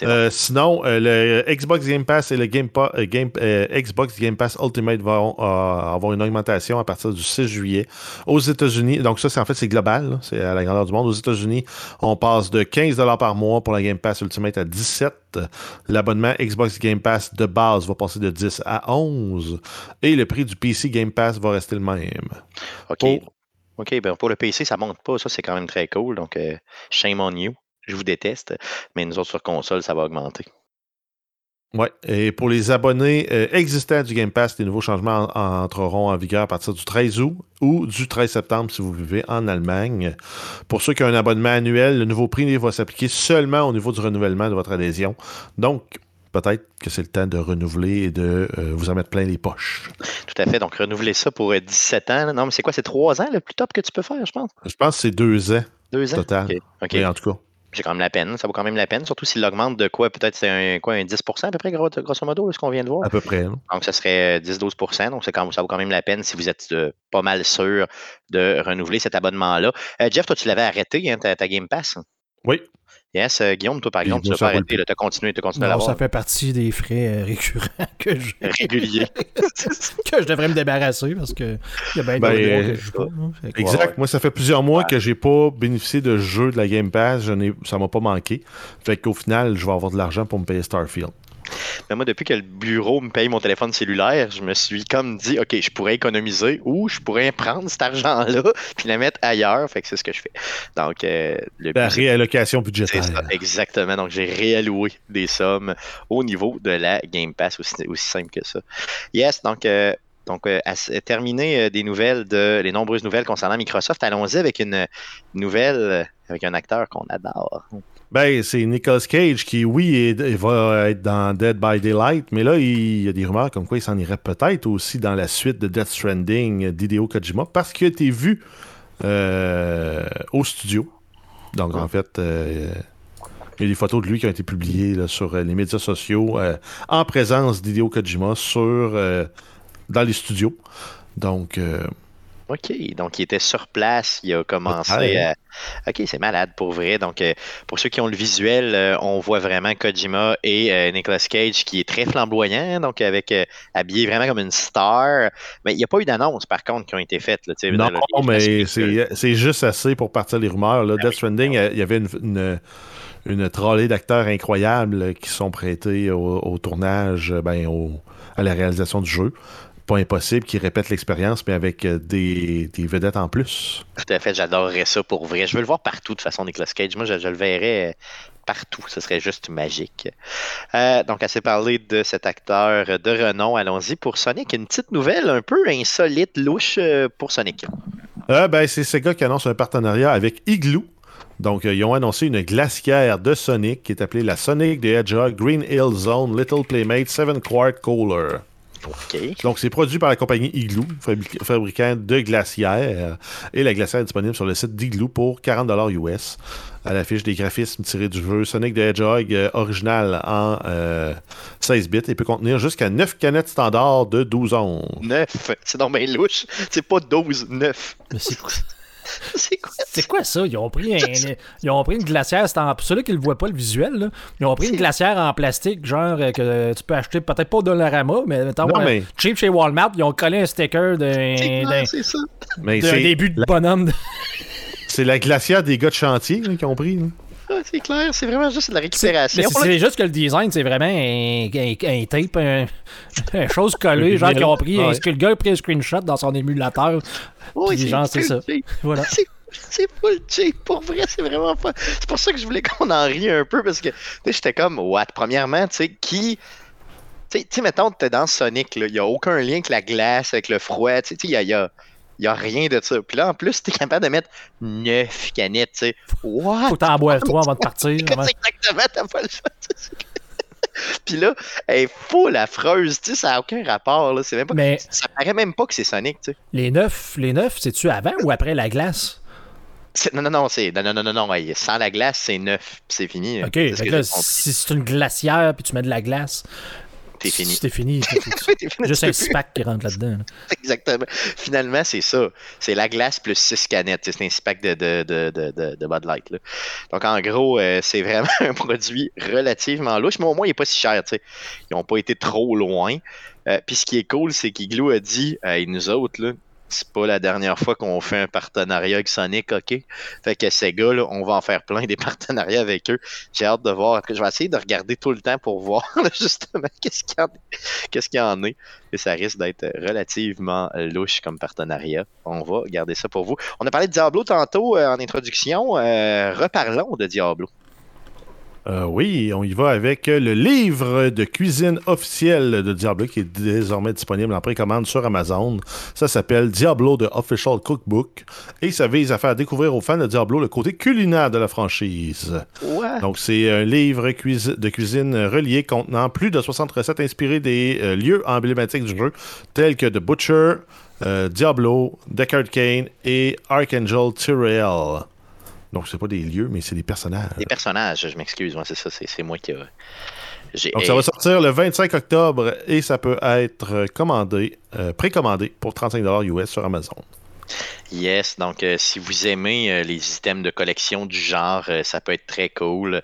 Euh, sinon, euh, le Xbox Game Pass et le Game, euh, Xbox Game Pass Ultimate vont avoir une augmentation à partir du 6 juillet aux États-Unis. Donc ça, c'est en fait c'est global, c'est à la grandeur du monde. Aux États-Unis, on passe de 15 par mois pour la Game Pass Ultimate à 17. L'abonnement Xbox Game Pass de base va passer de 10 à 11 et le prix du PC Game Pass va rester le même. OK. OK, ben pour le PC, ça monte pas. Ça, c'est quand même très cool. Donc, shame on you je vous déteste, mais nous autres sur console, ça va augmenter. Oui, et pour les abonnés euh, existants du Game Pass, les nouveaux changements entreront en vigueur à partir du 13 août ou du 13 septembre si vous vivez en Allemagne. Pour ceux qui ont un abonnement annuel, le nouveau prix va s'appliquer seulement au niveau du renouvellement de votre adhésion. Donc, peut-être que c'est le temps de renouveler et de euh, vous en mettre plein les poches. Tout à fait. Donc, renouveler ça pour 17 euh, ans. Non, mais c'est quoi? C'est 3 ans le plus top que tu peux faire, je pense? Je pense que c'est 2 ans. 2 ans? Total. OK. en tout cas j'ai quand même la peine. Ça vaut quand même la peine, surtout s'il augmente de quoi Peut-être c'est un, quoi, un 10% à peu près, grosso modo, ce qu'on vient de voir? À peu près. Donc, ça serait 10-12% Donc, quand, ça vaut quand même la peine si vous êtes euh, pas mal sûr de renouveler cet abonnement-là. Euh, Jeff, toi, tu l'avais arrêté, hein, ta, Game Pass? Oui. Yes, euh, Guillaume, toi, par exemple, tu l'as pas arrêté, tu as continué, as continué à l'avoir. Ça fait partie des frais récurrents (laughs) que je. (laughs) Réguliers. (laughs) que je devrais me débarrasser parce que y a bien ben, que je joue pas. Exact. Moi, ça fait plusieurs mois que j'ai pas bénéficié de jeux de la Game Pass. Je ça m'a pas manqué. Fait qu'au final, je vais avoir de l'argent pour me payer Starfield. Mais moi, depuis que le bureau me paye mon téléphone cellulaire, je me suis comme dit, OK, je pourrais économiser ou je pourrais prendre cet argent-là (laughs) puis le mettre ailleurs. Fait que c'est ce que je fais. Donc, euh, La réallocation budgétaire. exactement. Donc, j'ai réalloué des sommes au niveau de la Game Pass, aussi, aussi simple que ça. Yes, donc, euh, Donc, euh, à terminer des nouvelles de les nombreuses nouvelles concernant Microsoft, allons-y avec une nouvelle avec un acteur qu'on adore. Ben, c'est Nicolas Cage qui, oui, va être dans Dead by Daylight, mais là, il y a des rumeurs comme quoi il s'en irait peut-être aussi dans la suite de Death Stranding d'Hideo Kojima parce qu'il a été vu euh, au studio. Donc, en fait, euh, il y a des photos de lui qui ont été publiées sur euh, les médias sociaux en présence d'Hideo Kojima sur, dans les studios. Donc, OK. Donc, il était sur place. Il a commencé à. OK, c'est malade pour vrai. Donc, euh, pour ceux qui ont le visuel, euh, on voit vraiment Kojima et euh, Nicolas Cage qui est très flamboyant, donc avec habillé vraiment comme une star. Mais il n'y a pas eu d'annonce, par contre, qui ont été faites. Là, non, mais c'est juste assez pour partir les rumeurs. Là. Ah Death Stranding, il y avait une, une, trolley d'acteurs incroyables qui sont prêtés au, tournage, ben, à la réalisation du jeu pas impossible qu'ils répètent l'expérience, mais avec euh, des, vedettes en plus. Tout à fait, j'adorerais ça pour vrai. Je veux le voir partout de façon, Nicolas Cage. Moi, je, le verrais euh, partout. Ce serait juste magique. Euh, donc, assez parlé de cet acteur de renom, allons-y pour Sonic. Une petite nouvelle un peu insolite, louche pour Sonic. ben, c'est Sega qui annonce un partenariat avec Igloo. Donc, ils ont annoncé une glacière de Sonic qui est appelée la Sonic the Hedgehog Green Hill Zone Little Playmate 7 Quart Cooler. Donc, c'est produit par la compagnie Igloo, fabricant de glacières. Et la glacière est disponible sur le site d'Igloo pour 40 US. À l'affiche des graphismes tirés du jeu Sonic the Hedgehog euh, original en 16 euh, bits et peut contenir jusqu'à 9 canettes standards de 12 onces. 9 C'est normal louche. C'est pas 12, 9. Mais c'est quoi? (laughs) c'est quoi, c'est quoi ça? Ils ont pris, (laughs) ils ont pris une glacière. Pour ceux qui ne le voient pas, le visuel, là, ils ont pris une glacière en plastique, genre euh, que tu peux acheter peut-être pas au Dollarama, mais mettons, mais... cheap chez Walmart. Ils ont collé un sticker d'un, début de bonhomme. c'est la glacière des gars de chantier qui ont pris. C'est clair, c'est vraiment juste de la récupération. C'est juste que le design, c'est vraiment un, un, tape, une (laughs) chose collée, genre qui ont pris, ouais. que le gars a pris un screenshot dans son émulateur? Oui, genre, c'est ça. Voilà. C'est full cheap. Pour vrai, c'est vraiment pas. C'est pour ça que je voulais qu'on en rie un peu parce que j'étais comme, what? Premièrement, tu sais, qui. Tu sais, mettons, t'es dans Sonic, il n'y a aucun lien avec la glace, avec le froid. Tu sais, il y a n'y a rien de ça. Puis là, en plus, tu es capable de mettre 9 canettes, tu sais. What? Faut t'en boire trois avant de partir. (laughs) Exactement, t'as pas le choix. (laughs) Puis là, elle est full affreuse, tu sais, ça n'a aucun rapport. Là. Même pas, Mais ça paraît même pas que c'est Sonic, tu sais. Les neuf, les neuf, c'est-tu avant ou après la glace? Non, non, non, c'est. Non, non, non, non, Sans la glace, c'est neuf. C'est fini. OK. si c'est une glacière puis tu mets de la glace, c'est fini. C'est fini. (laughs) Juste un SPAC qui rentre là-dedans. (laughs) Exactement. Finalement, c'est ça. C'est la glace plus 6 canettes. C'est un SPAC de, de, de, de, de Bud Light. Là. Donc, en gros, euh, (laughs) c'est vraiment un produit relativement louche, mais au moins, il n'est pas si cher. Ils n'ont pas été trop loin. Euh, puis ce qui est cool, c'est qu'Igloo a dit, et nous autres, là, c'est pas la dernière fois qu'on fait un partenariat avec Sonic, OK? Fait que ces gars, là, on va en faire plein des (laughs) partenariats avec eux. J'ai hâte de voir. Je vais essayer de regarder tout le temps pour voir (laughs) justement qu'est-ce qu'il y, en... en est. Et ça risque d'être relativement louche comme partenariat. On va garder ça pour vous. On a parlé de Diablo tantôt euh, en introduction. Euh, reparlons de Diablo. Euh, oui, on y va avec le livre de cuisine officiel de Diablo qui est désormais disponible en précommande sur Amazon. Ça s'appelle Diablo The Official Cookbook et ça vise à faire découvrir aux fans de Diablo le côté culinaire de la franchise. Donc, c'est un livre de cuisine relié contenant plus de 60 recettes inspirées des euh, lieux emblématiques du jeu tels que The Butcher, euh, Diablo, Deckard Kane et Archangel Tyrell. Donc, c'est pas des lieux, mais c'est des personnages. Des personnages, je m'excuse. c'est ça, c'est moi qui Donc, ça va sortir le 25 octobre et ça peut être commandé, euh, précommandé pour 35$ US sur Amazon. Yes, donc euh, si vous aimez euh, les systèmes de collection du genre, euh, ça peut être très cool.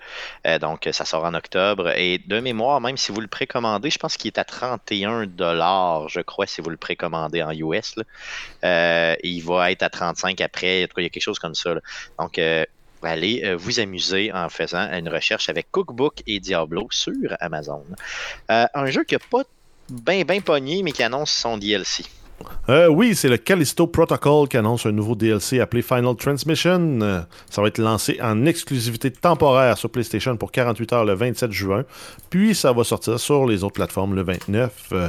donc ça sort en octobre. Et de mémoire, même si vous le précommandez, je pense qu'il est à 31 je crois, si vous le précommandez en US. il va être à 35 après. il y a quelque chose comme ça. Donc allez vous amuser en faisant une recherche avec Cookbook et Diablo sur Amazon. un jeu qui n'a pas bien bien pogné, mais qui annonce son DLC. Euh, oui, c'est le Callisto Protocol qui annonce un nouveau DLC appelé Final Transmission. Euh, ça va être lancé en exclusivité temporaire sur PlayStation pour 48 heures le 27 juin. Puis ça va sortir sur les autres plateformes le 29. Euh,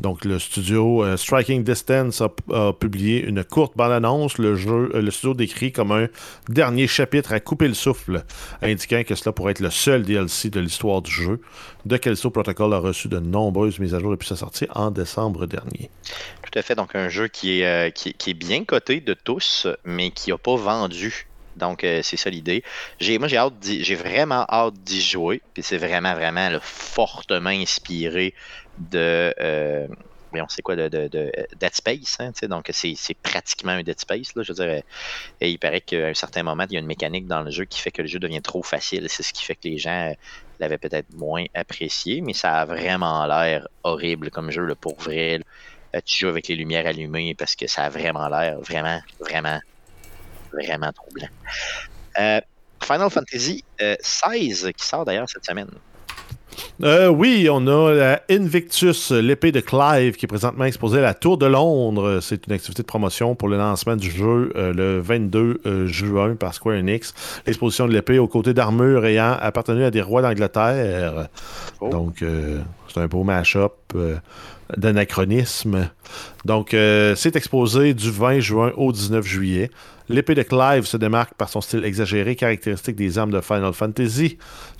donc le studio Striking Distance a, publié une courte bande-annonce. Le jeu, le studio décrit comme un dernier chapitre à couper le souffle, indiquant que cela pourrait être le seul DLC de l'histoire du jeu. The Callisto Protocol a reçu de nombreuses mises à jour depuis sa sortie en décembre dernier. Tout à. Donc, un jeu qui est, euh, qui, est bien coté de tous, mais qui n'a pas vendu. Donc, euh, c'est ça l'idée. Moi, j'ai, hâte j'ai vraiment hâte d'y jouer. Puis c'est vraiment, vraiment fortement inspiré de. Euh, voyons, c'est quoi, de, de, de Dead Space. hein, donc, c'est, pratiquement un Dead Space. Là, je veux dire, et il paraît qu'à un certain moment, il y a une mécanique dans le jeu qui fait que le jeu devient trop facile. C'est ce qui fait que les gens euh, l'avaient peut-être moins apprécié, mais ça a vraiment l'air horrible comme jeu, là, pour vrai. Euh, tu joues avec les lumières allumées parce que ça a vraiment l'air vraiment, vraiment, vraiment troublant. Euh, Final Fantasy euh, 16 qui sort d'ailleurs cette semaine. Euh, oui, on a la Invictus, l'épée de Clive, qui est présentement exposée à la Tour de Londres. C'est une activité de promotion pour le lancement du jeu euh, le 22 euh, juin par Square Enix. L'exposition de l'épée aux côtés d'armures ayant appartenu à des rois d'Angleterre. Oh. Donc, euh, c'est un beau mash-up euh, d'anachronisme. Donc, euh, c'est exposé du 20 juin au 19 juillet. L'épée de Clive se démarque par son style exagéré, caractéristique des armes de Final Fantasy.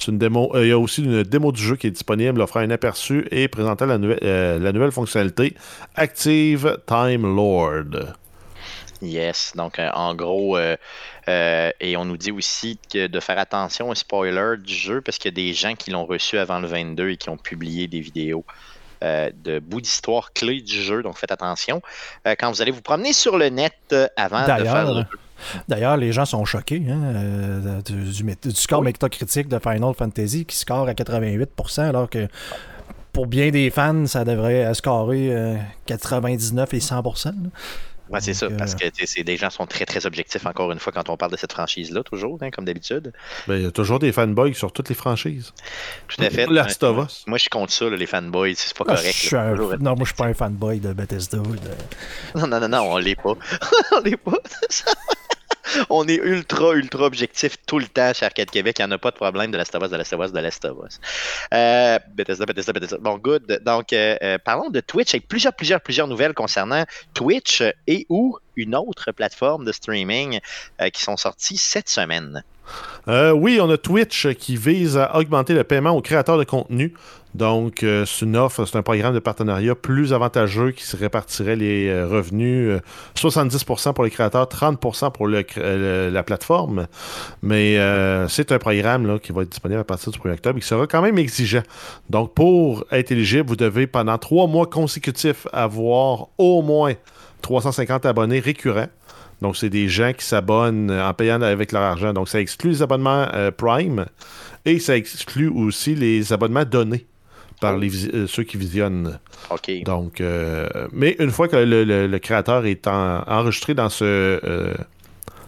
Euh, il y a aussi une démo du jeu qui est disponible, offrant un aperçu et présentant la, nouvelle- euh, fonctionnalité Active Time Lord. Yes, donc euh, en gros, euh, euh, et on nous dit aussi de faire attention aux spoilers du jeu parce qu'il y a des gens qui l'ont reçu avant le 22 et qui ont publié des vidéos euh, de bouts d'histoire clés du jeu, donc faites attention. Euh, quand vous allez vous promener sur le net euh, avant de D'ailleurs, faire le jeu. D'ailleurs, les gens sont choqués hein, du, du mét- du score Oui. métacritique de Final Fantasy qui score à 88%, alors que pour bien des fans, ça devrait scorer euh, 99 et 100%. là. Ouais, c'est ça, parce euh, que des gens sont très très objectifs encore une fois quand on parle de cette franchise-là, toujours, hein, comme d'habitude. Ben, il y a toujours des fanboys sur toutes les franchises. Tout à fait. Last of Us. Moi, je suis contre ça, là, les fanboys, c'est pas Ah, correct. je là. un- Non, moi, je suis pas un fanboy de Bethesda. de- Non, non, non, non, on l'est pas. (laughs) on l'est pas. (laughs) on est ultra, ultra objectif tout le temps chez Arcade Québec. Il n'y en a pas de problème de Us, de Us, de Us. Euh, Bethesda, Bethesda, Bethesda. Bon, good. Donc, euh, euh, parlons de Twitch avec plusieurs, plusieurs, plusieurs nouvelles concernant Twitch et ou une autre plateforme de streaming euh, qui sont sorties cette semaine. Euh, oui, on a Twitch qui vise à augmenter le paiement aux créateurs de contenu. Donc, euh, c'est une offre, c'est un programme de partenariat plus avantageux qui se répartirait les euh, revenus euh, 70% pour les créateurs, 30% pour euh, la plateforme. Mais euh, c'est un programme qui va être disponible à partir du 1er octobre et qui sera quand même exigeant. Donc, pour être éligible, vous devez pendant trois mois consécutifs avoir au moins 350 abonnés récurrents. Donc, c'est des gens qui s'abonnent euh, en payant avec leur argent. Donc, ça exclut les abonnements euh, Prime et ça exclut aussi les abonnements donnés par les visi- euh, ceux qui visionnent. OK. Donc, euh, mais une fois que le, le- le créateur est en- enregistré dans ce,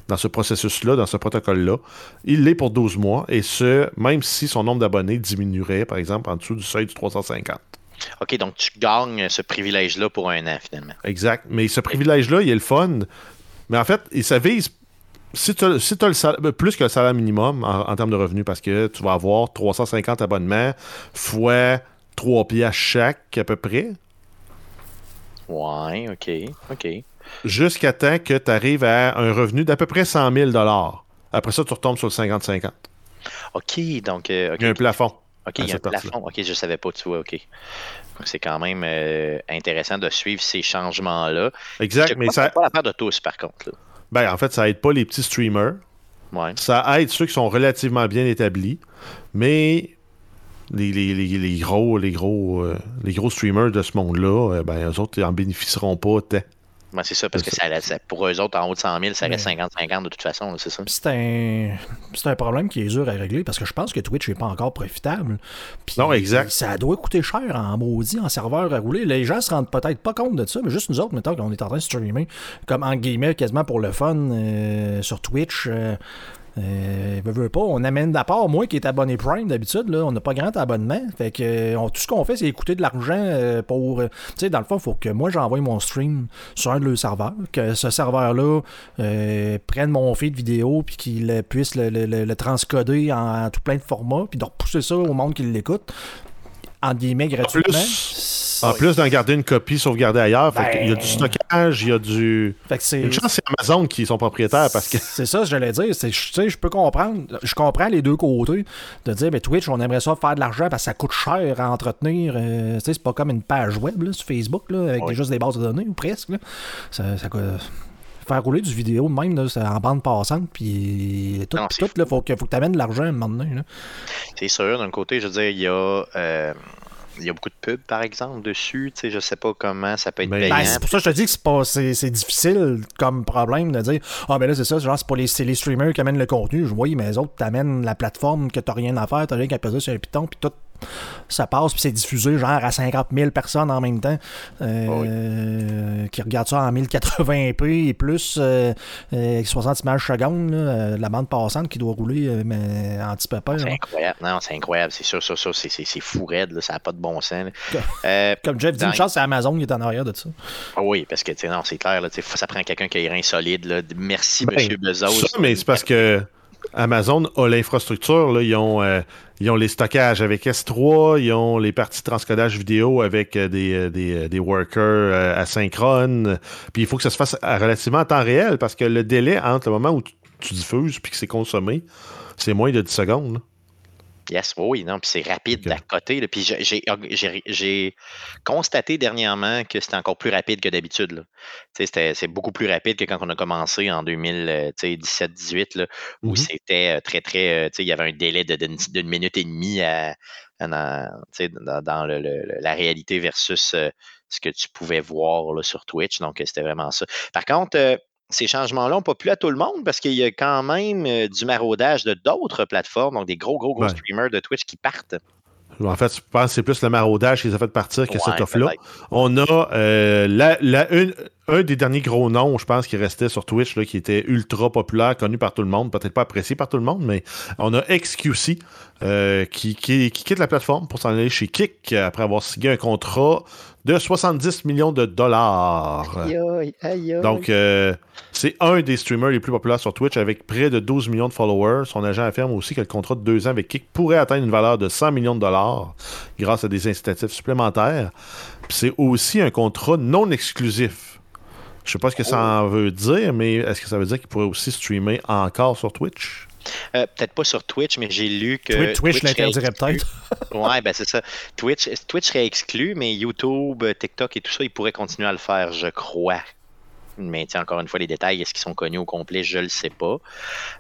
dans ce processus-là, dans ce protocole-là, il l'est pour 12 mois et ce, même si son nombre d'abonnés diminuerait, par exemple, en dessous du seuil du 350. OK, donc tu gagnes ce privilège-là pour un an, finalement. Exact. Mais ce privilège-là, il est le fun. Mais en fait, il ça vise. Si tu as, le salaire, ben, plus que le salaire minimum en, en termes de revenus, parce que tu vas avoir 350 abonnements fois 3 piastres chaque à peu près, Ouais, OK, OK. jusqu'à temps que tu arrives à un revenu d'à peu près 100 000 Après ça, tu retombes sur le 50-50. OK, donc... euh, Il y a un plafond. OK, il y a un plafond. OK, je savais pas, tu vois, OK. Donc, C'est quand même euh, intéressant de suivre ces changements-là. Exact, Je mais ça, pas l'affaire de tous, par contre. là. ben, en fait, ça aide pas les petits streamers. Ouais. Ça aide ceux qui sont relativement bien établis, mais les, les- les- les gros, les, gros, euh, les gros streamers de ce monde-là, euh, ben, eux autres, ils en bénéficieront pas tant. Ouais, c'est ça, parce que C'est ça, ça- pour eux autres, en haut de 100 000, ça reste Mais- 50-50 de toute façon, là, c'est ça. C'est un, c'est un problème qui est dur à régler parce que je pense que Twitch n'est pas encore profitable. Puis Non, exact. Ça doit coûter cher en maudit, en serveur à rouler. Les gens se rendent peut-être pas compte de ça, mais juste nous autres, mettons qu'on est en train de streamer, comme en guillemets, quasiment pour le fun euh, sur Twitch. euh, Euh, on amène d'à part moi qui est abonné Prime d'habitude, là, on n'a pas grand abonnement. Fait que euh, tout ce qu'on fait, c'est écouter de l'argent euh, pour. tu sais, dans le fond, il faut que moi j'envoie mon stream sur un de leurs serveurs, que ce serveur-là prenne mon feed vidéo puis qu'il puisse le transcoder en, en tout plein de formats, puis de repousser ça au monde qui l'écoute. En guillemets, gratuitement? plus- En plus d'en garder une copie sauvegardée ailleurs, fait Ben- il y a du stockage, il y a du. Fait que c'est. Une chance, c'est Amazon qui sont propriétaires parce que. C'est ça, j'allais dire. Je peux comprendre. Je comprends les deux côtés. De dire, ben, Twitch, on aimerait ça faire de l'argent parce que ça coûte cher à entretenir. euh, tu sais, c'est pas comme une page web là, sur Facebook là, avec juste des bases de données ou presque. là. Ça, ça coûte- Faire rouler du vidéo de même, là, c'est en bande passante, puis tout, Non, tout, là, faut que, faut que tu amènes de l'argent à un moment donné. là. C'est sûr, d'un côté, je veux dire, il y a. euh, il y a beaucoup de pubs, par exemple, dessus. Tu sais, je sais pas comment ça peut être Ben, payant. Ben, c'est pour ça que je te dis que c'est pas c'est, c'est difficile comme problème de dire Ah ben là c'est ça, genre c'est pas les, c'est les streamers qui amènent le contenu. Je vois, mais les autres t'amènent la plateforme que t'as rien à faire, t'as rien qu'à peser sur un piton, puis tout ça passe, puis c'est diffusé genre à 50 000 personnes en même temps euh, qui regardent ça en 1080p et plus euh, euh, 60 images secondes, là, euh, la bande passante qui doit rouler euh, mais en petit pépère. C'est là. incroyable. Non, c'est incroyable. C'est sûr, ça, ça, c'est- fou raide. là, Ça n'a pas de bon sens. Euh, Comme Jeff dit, Dans- une chance, c'est Amazon qui est en arrière de ça. ah oui, parce que, tu sais, non, c'est clair. Là, tu sais, faut- ça prend quelqu'un qui a les reins solides. Là. Merci, Ben, Monsieur Bezos. Ça, mais c'est parce que Amazon a l'infrastructure. Ils, ont, euh, ils ont les stockages avec S3, ils ont les parties de transcodage vidéo avec euh, des, euh, des, des workers euh, asynchrones. Puis il faut que ça se fasse relativement en temps réel parce que le délai entre le moment où tu, tu diffuses puis que c'est consommé, c'est moins de 10 secondes. Yes, oui, non, puis c'est rapide Ok. d'à côté. Puis j'ai- constaté dernièrement que c'était encore plus rapide que d'habitude. C'est beaucoup plus rapide que quand on a commencé en 2017-18, là, où Mhm. c'était euh, très, très. euh, Il y avait un délai d'une minute et demie à, à dans, le- le- la réalité versus euh, ce que tu pouvais voir là, sur Twitch. Donc, euh, c'était vraiment ça. Par contre, euh, ces changements-là n'ont pas plu à tout le monde parce qu'il y a quand même euh, du maraudage de d'autres plateformes, donc des gros, gros, gros Ouais. streamers de Twitch qui partent. En fait, je pense que c'est plus le maraudage qui les a fait partir que Ouais, cette offre-là. On a euh, la- la- une- un des derniers gros noms, je pense, qui restait sur Twitch, là, qui était ultra populaire, connu par tout le monde, peut-être pas apprécié par tout le monde, mais on a XQC euh, qui, qui- qui quitte la plateforme pour s'en aller chez Kick après avoir signé un contrat de 70 millions de dollars. Aïe, aïe. Donc, euh, c'est un des streamers les plus populaires sur Twitch avec près de 12 millions de followers. Son agent affirme aussi que le contrat de deux ans avec Kick pourrait atteindre une valeur de 100 millions de dollars grâce à des incitatifs supplémentaires. C'est aussi un contrat non exclusif. Je sais pas ce que ça en veut dire, mais est-ce que ça veut dire qu'il pourrait aussi streamer encore sur Twitch? Euh, peut-être pas sur Twitch, mais j'ai lu que. Twitch, Twitch l'interdirait peut-être. (laughs) Ouais, ben c'est ça. Twitch, Twitch serait exclu, mais YouTube, euh, TikTok et tout ça, ils pourraient continuer à le faire, je crois. Mais tiens, encore une fois, les détails, est-ce qu'ils sont connus au complet, je le sais pas.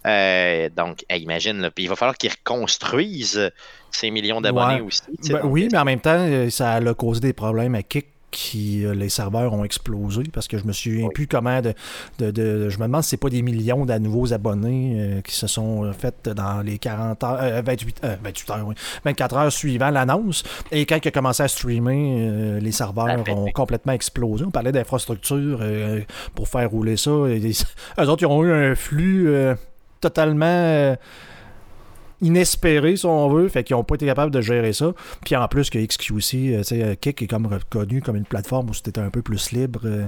Euh, donc, hey, imagine, là, puis il va falloir qu'ils reconstruisent ces millions d'abonnés Ouais. aussi. Ben donc, oui, mais en même temps, euh, ça a causé des problèmes à Kick qui euh, les serveurs ont explosé parce que je me souviens Oui. plus comment de, de, de- je me demande si c'est pas des millions de nouveaux abonnés euh, qui se sont euh, fait dans les 40 heures euh, 28, 28 heures oui, 24 heures suivant l'annonce. Et quand il a commencé à streamer les serveurs ont complètement explosé. On parlait d'infrastructure pour faire rouler ça. Et (laughs) eux autres ils ont eu un flux totalement inespéré, si on veut, fait qu'ils n'ont pas été capables de gérer ça. Puis en plus que XQC, euh, tu sais, euh, Kik est comme reconnu comme une plateforme où c'était un peu plus libre euh,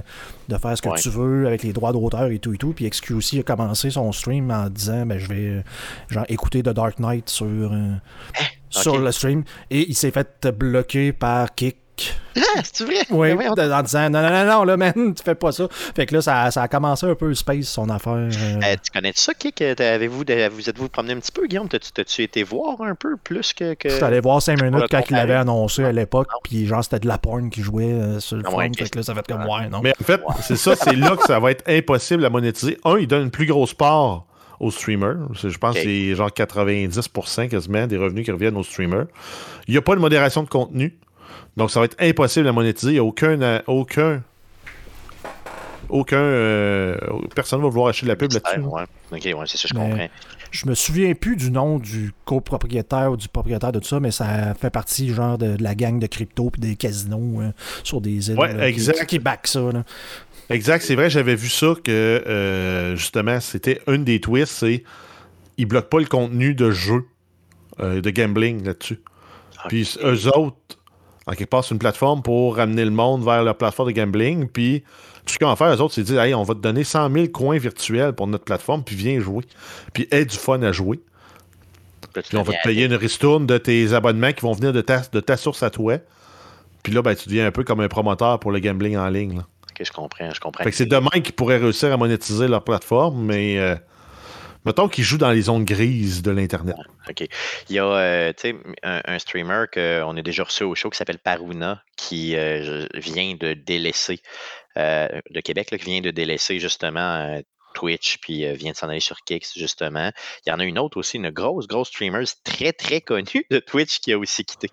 de faire ce que Ouais. tu veux avec les droits d'auteur et tout et tout. Puis XQC a commencé son stream en disant ben, je vais euh, genre écouter The Dark Knight sur, euh, sur le stream. Et il s'est fait bloquer par Ah, c'est vrai? Oui, Ben voyons. en disant non, non, non, non, là, man, tu fais pas ça. Fait que là, ça, ça a commencé un peu space, son affaire. euh. Euh, tu connais ça, Kik? Avez-vous, vous êtes-vous promené un petit peu, Guillaume? T'as-tu été voir un peu plus que. que... Je suis allé voir 5 pour minutes le quand il l'avait annoncé à Non. l'époque, Non. puis genre c'était de la porn qui jouait euh, sur le Ah fond, ouais, fait que là ça fait comme ouais, non. Mais en fait, c'est ça, c'est là que ça va être impossible à monétiser. Un, il donne une plus grosse part aux streamers. Je pense que c'est genre 90% quasiment des revenus qui reviennent aux streamers. Il n'y a pas de modération de contenu. Donc, ça va être impossible à monétiser. Il n'y a aucun. euh, aucun aucun. euh, personne ne va vouloir acheter de la pub là-dessus. Ouais. Ok, ouais, c'est ça, je Mais- comprends. Je me souviens plus du nom du copropriétaire ou du propriétaire de tout ça, mais ça fait partie genre de, de la gang de crypto puis des casinos euh, sur des îles Ouais, là, qui- exact. qui, back ça. Là. Exact, c'est vrai, j'avais vu ça que euh, justement, c'était une des twists, c'est ils bloquent pas le contenu de jeu, euh, de gambling là-dessus. Puis eux autres, en quelque part, c'est une plateforme pour ramener le monde vers la plateforme de gambling. Puis tout ce qu'ils vont faire, eux autres, c'est dire hey, on va te donner 100 000 coins virtuels pour notre plateforme, puis viens jouer. Puis aie du fun à jouer. Puis on va te payer une ristourne de tes abonnements qui vont venir de ta, de ta source à toi. Puis là, ben, tu deviens un peu comme un promoteur pour le gambling en ligne. Là. Ok, je comprends, je comprends. Fait que c'est demain qu'ils pourraient réussir à monétiser leur plateforme, mais euh, mettons qu'ils jouent dans les zones grises de l'Internet. OK. Il y a euh, un, un streamer qu'on a déjà reçu au show qui s'appelle Paruna, qui euh, vient de délaisser, euh, de Québec, là, qui vient de délaisser justement euh, Twitch, puis euh, vient de s'en aller sur Kix, justement. Il y en a une autre aussi, une grosse, grosse streamer très, très connue de Twitch qui a aussi quitté.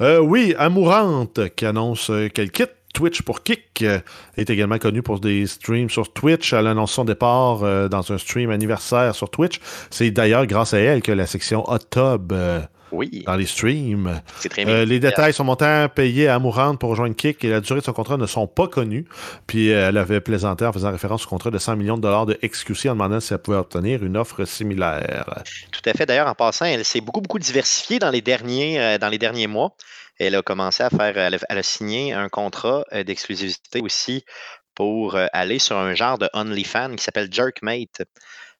Euh, oui, Amourante, qui annonce euh, qu'elle quitte Twitch pour Kick, euh, est également connue pour des streams sur Twitch. Elle annonce son départ euh, dans un stream anniversaire sur Twitch. C'est d'ailleurs grâce à elle que la section Hot Tub euh, Oui, dans les streams. très les détails, son montant payé à Amourante pour rejoindre Kick et la durée de son contrat ne sont pas connus. Puis elle avait plaisanté en faisant référence au contrat de 100 millions de dollars de XQC en demandant si elle pouvait obtenir une offre similaire. Tout à fait. D'ailleurs, en passant, elle s'est beaucoup, beaucoup diversifiée dans les derniers, dans les derniers mois. Elle a commencé à faire, elle a, signé un contrat euh, d'exclusivité aussi pour euh, aller sur un genre de OnlyFans qui s'appelle Jerkmate,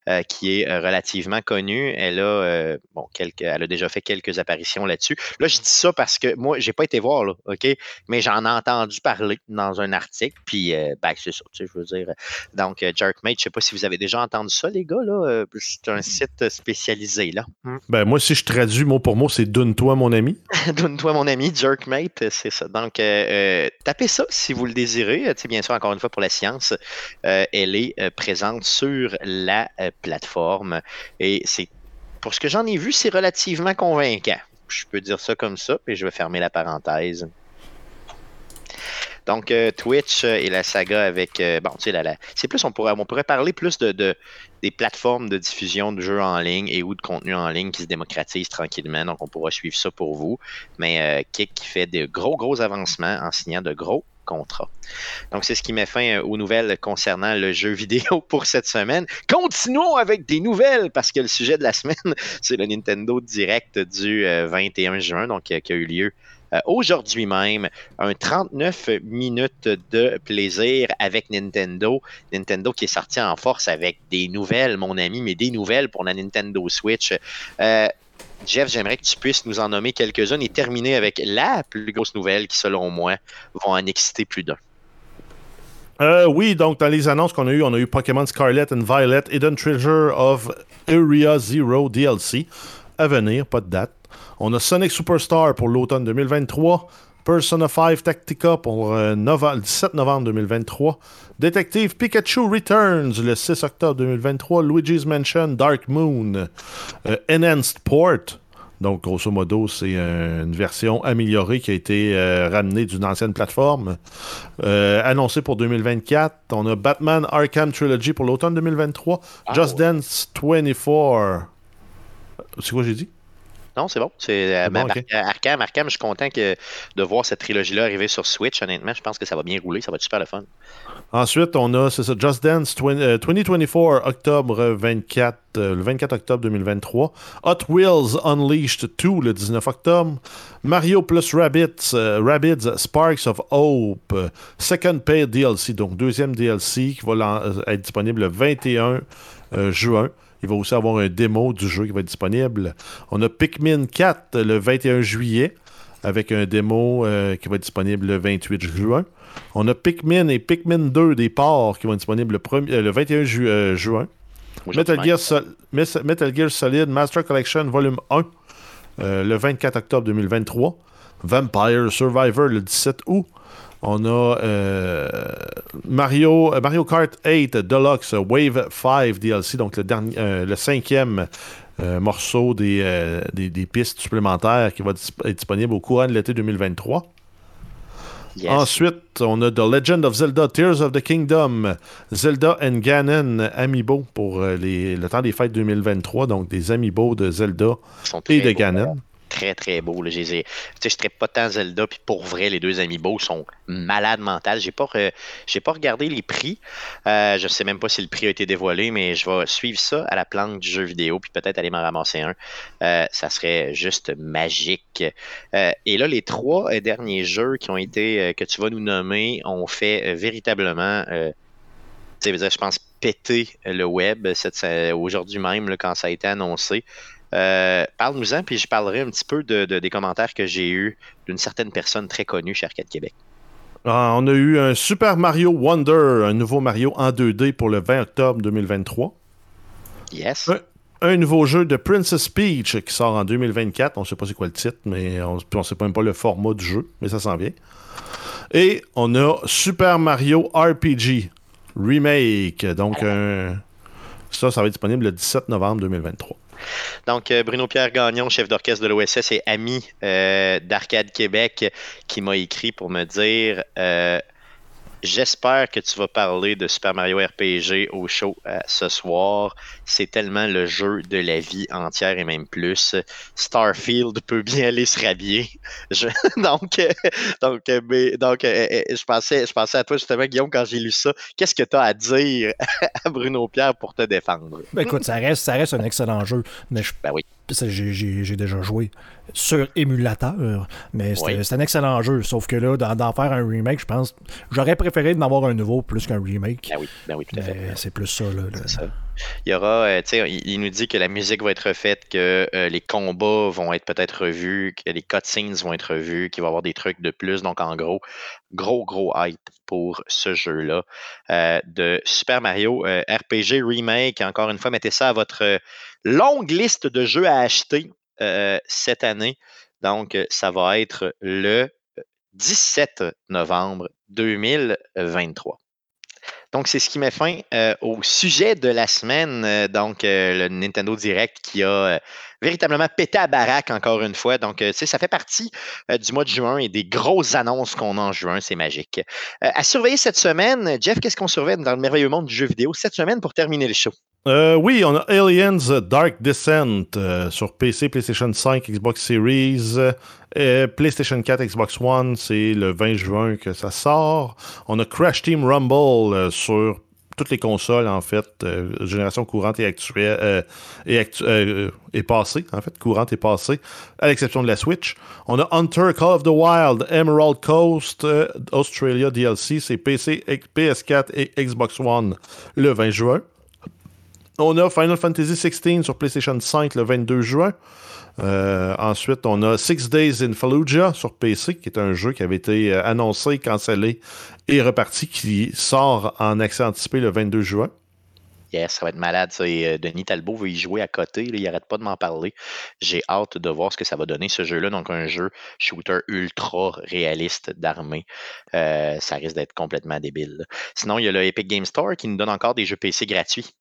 euh, qui est euh, relativement connu. Elle a, euh, bon, quelques, elle a déjà fait quelques apparitions là-dessus. Là, je dis ça parce que moi, j'ai pas été voir, là, OK? Mais j'en ai entendu parler dans un article, puis euh, ben, c'est ça, tu sais, je veux dire. Donc, Jerkmate, je sais pas si vous avez déjà entendu ça, les gars, là. C'est un site spécialisé, là. Ben, moi, si je traduis mot pour mot, c'est Donne-toi, mon ami. (laughs) Donne-toi mon ami, Jerkmate, c'est ça. Donc, tapez ça si vous le désirez. Tu sais, bien sûr, encore une fois, pour la science, elle est présente sur la plateforme. Et c'est, pour ce que j'en ai vu, c'est relativement convaincant. Je peux dire ça comme ça, puis je vais fermer la parenthèse. Donc, euh, Twitch euh, et la saga avec. euh, bon, tu sais, la- c'est plus, on pourrait, on pourrait parler plus de, de- des plateformes de diffusion de jeux en ligne et ou de contenu en ligne qui se démocratisent tranquillement. Donc, on pourra suivre ça pour vous. Mais euh, Kik fait de gros, gros avancements en signant de gros contrats. Donc, c'est ce qui met fin euh, aux nouvelles concernant le jeu vidéo (laughs) pour cette semaine. Continuons avec des nouvelles parce que le sujet de la semaine, (laughs) c'est le Nintendo Direct du euh, 21 juin, donc euh, qui a eu lieu euh, aujourd'hui même. Un 39 minutes de plaisir avec Nintendo. Nintendo qui est sorti en force avec des nouvelles, mon ami, mais des nouvelles pour la Nintendo Switch. Euh, Jeff, j'aimerais que tu puisses nous en nommer quelques-unes et terminer avec la plus grosse nouvelle qui, selon moi, vont en exciter plus d'un. Euh, oui, donc dans les annonces qu'on a eues, on a eu Pokémon Scarlet and Violet, Hidden Treasure of Area Zero DLC. À venir, pas de date. On a Sonic Superstar pour l'automne 2023. Persona 5 Tactica pour euh, le 17 novembre 2023. Detective Pikachu Returns le 6 octobre 2023. Luigi's Mansion Dark Moon. Euh, Enhanced Port. Donc, grosso modo, c'est euh, une version améliorée qui a été euh, ramenée d'une ancienne plateforme. Euh, annoncé pour 2024. On a Batman Arkham Trilogy pour l'automne 2023. Ah, Just ouais. Dance 24. C'est quoi j'ai dit? Non, c'est bon. C'est euh, bon. Arkham. Arkham, je suis content que, de voir cette trilogie-là arriver sur Switch. Honnêtement, je pense que ça va bien rouler. Ça va être super le fun. Ensuite, on a, c'est ça, Just Dance 20, euh, 2024, octobre 24, euh, le 24 octobre 2023. Hot Wheels Unleashed 2, le 19 octobre. Mario plus Rabbids, Rabbids Sparks of Hope, Second Paid DLC, donc deuxième DLC qui va être disponible le 21 euh, juin. Il va aussi avoir un démo du jeu qui va être disponible. On a Pikmin 4 le 21 juillet avec un démo euh, qui va être disponible le 28 juin. On a Pikmin et Pikmin 2 des ports qui vont être disponibles le, premier- euh, le 21 ju- euh, juin. Metal Gear, Metal Gear Solid Master Collection Volume 1 euh, le 24 octobre 2023. Vampire Survivor le 17 août. On a euh, Mario, euh, Mario Kart 8 Deluxe Wave 5 DLC, donc le, dernier, euh, le cinquième euh, morceau des, des, des pistes supplémentaires qui va être disponible au courant de l'été 2023. Yes. Ensuite, on a The Legend of Zelda Tears of the Kingdom, Zelda and Ganon Amiibo pour les- le temps des fêtes 2023, donc des Amiibo de Zelda et de. Ganon. Très, très beaux. Là. Je ne je pas tant Zelda, puis pour vrai, les deux amis beaux sont malades mentales. J'ai pas, j'ai pas regardé les prix. Euh, je sais même pas si le prix a été dévoilé, mais je vais suivre ça à la planque du jeu vidéo, puis peut-être aller m'en ramasser un. Euh, ça serait juste magique. Euh, et là, les trois derniers jeux qui ont été, que tu vas nous nommer, ont fait véritablement, je pense, péter le web aujourd'hui même, quand ça a été annoncé. Parle-nous-en, puis je parlerai un petit peu de, des commentaires que j'ai eus d'une certaine personne très connue chez Arcade Québec. Ah, on a eu un Super Mario Wonder, un nouveau Mario en 2D pour le 20 octobre 2023. Yes. Un, nouveau jeu de Princess Peach qui sort en 2024. On ne sait pas c'est quoi le titre, mais on ne sait même pas le format du jeu, mais ça s'en vient. Et on a Super Mario RPG Remake. Donc, ça, ça va être disponible le 17 novembre 2023. Donc, euh, Bruno Pierre Gagnon, chef d'orchestre de l'OSS et ami euh, d'Arcade Québec, qui m'a écrit pour me dire euh, J'espère que tu vas parler de Super Mario RPG au show euh, ce soir. C'est tellement le jeu de la vie entière et même plus. Starfield peut bien aller se rhabiller. (laughs) donc, euh, donc, euh, donc je, pensais, je pensais à toi justement, Guillaume, quand j'ai lu ça. Qu'est-ce que tu as à dire (laughs) à Bruno Pierre pour te défendre? Ben, écoute, ça reste, ça reste un excellent jeu. Mais je, ben oui. J'ai déjà joué sur émulateur, mais c'est un excellent jeu. Sauf que là, d'en faire un remake, je pense, j'aurais préféré d'en avoir un nouveau plus qu'un remake. Ben oui, ben oui, tout à fait. C'est plus ça, là. Il y aura, euh, il, nous dit que la musique va être refaite, que euh, les combats vont être peut-être revus, que les cutscenes vont être revus, qu'il va y avoir des trucs de plus. Donc, en gros, gros, gros hype pour ce jeu-là euh, de Super Mario RPG Remake. Encore une fois, mettez ça à votre longue liste de jeux à acheter cette année. Donc, ça va être le 17 novembre 2023. Donc, c'est ce qui met fin euh, au sujet de la semaine. Euh, donc, euh, le Nintendo Direct qui a véritablement pété à baraque encore une fois. Donc, tu ça fait partie du mois de juin et des grosses annonces qu'on a en juin. C'est magique. à surveiller cette semaine, Jeff, qu'est-ce qu'on surveille dans le merveilleux monde du jeu vidéo cette semaine pour terminer le show? Oui, on a Aliens Dark Descent sur PC, PlayStation 5, Xbox Series, euh, PlayStation 4, Xbox One, c'est le 20 juin que ça sort. On a Crash Team Rumble euh, sur toutes les consoles, en fait, euh, génération courante et actuelle, et, et, passée, en fait, courante et passée, à l'exception de la Switch. On a Hunter, Call of the Wild, Emerald Coast, Australia DLC, c'est PC, PS4 et Xbox One le 20 juin. On a Final Fantasy XVI sur PlayStation 5 le 22 juin. Euh, ensuite, on a Six Days in Fallujah sur PC, qui est un jeu qui avait été euh, annoncé, cancellé et reparti, qui sort en accès anticipé le 22 juin. Yes, ça va être malade. Ça. Euh, Denis Talbot veut y jouer à côté. il n'arrête pas de m'en parler. J'ai hâte de voir ce que ça va donner, ce jeu-là. Donc, un jeu shooter ultra réaliste d'armée. ça risque d'être complètement débile. Sinon, il y a le Epic Game Store qui nous donne encore des jeux PC gratuits.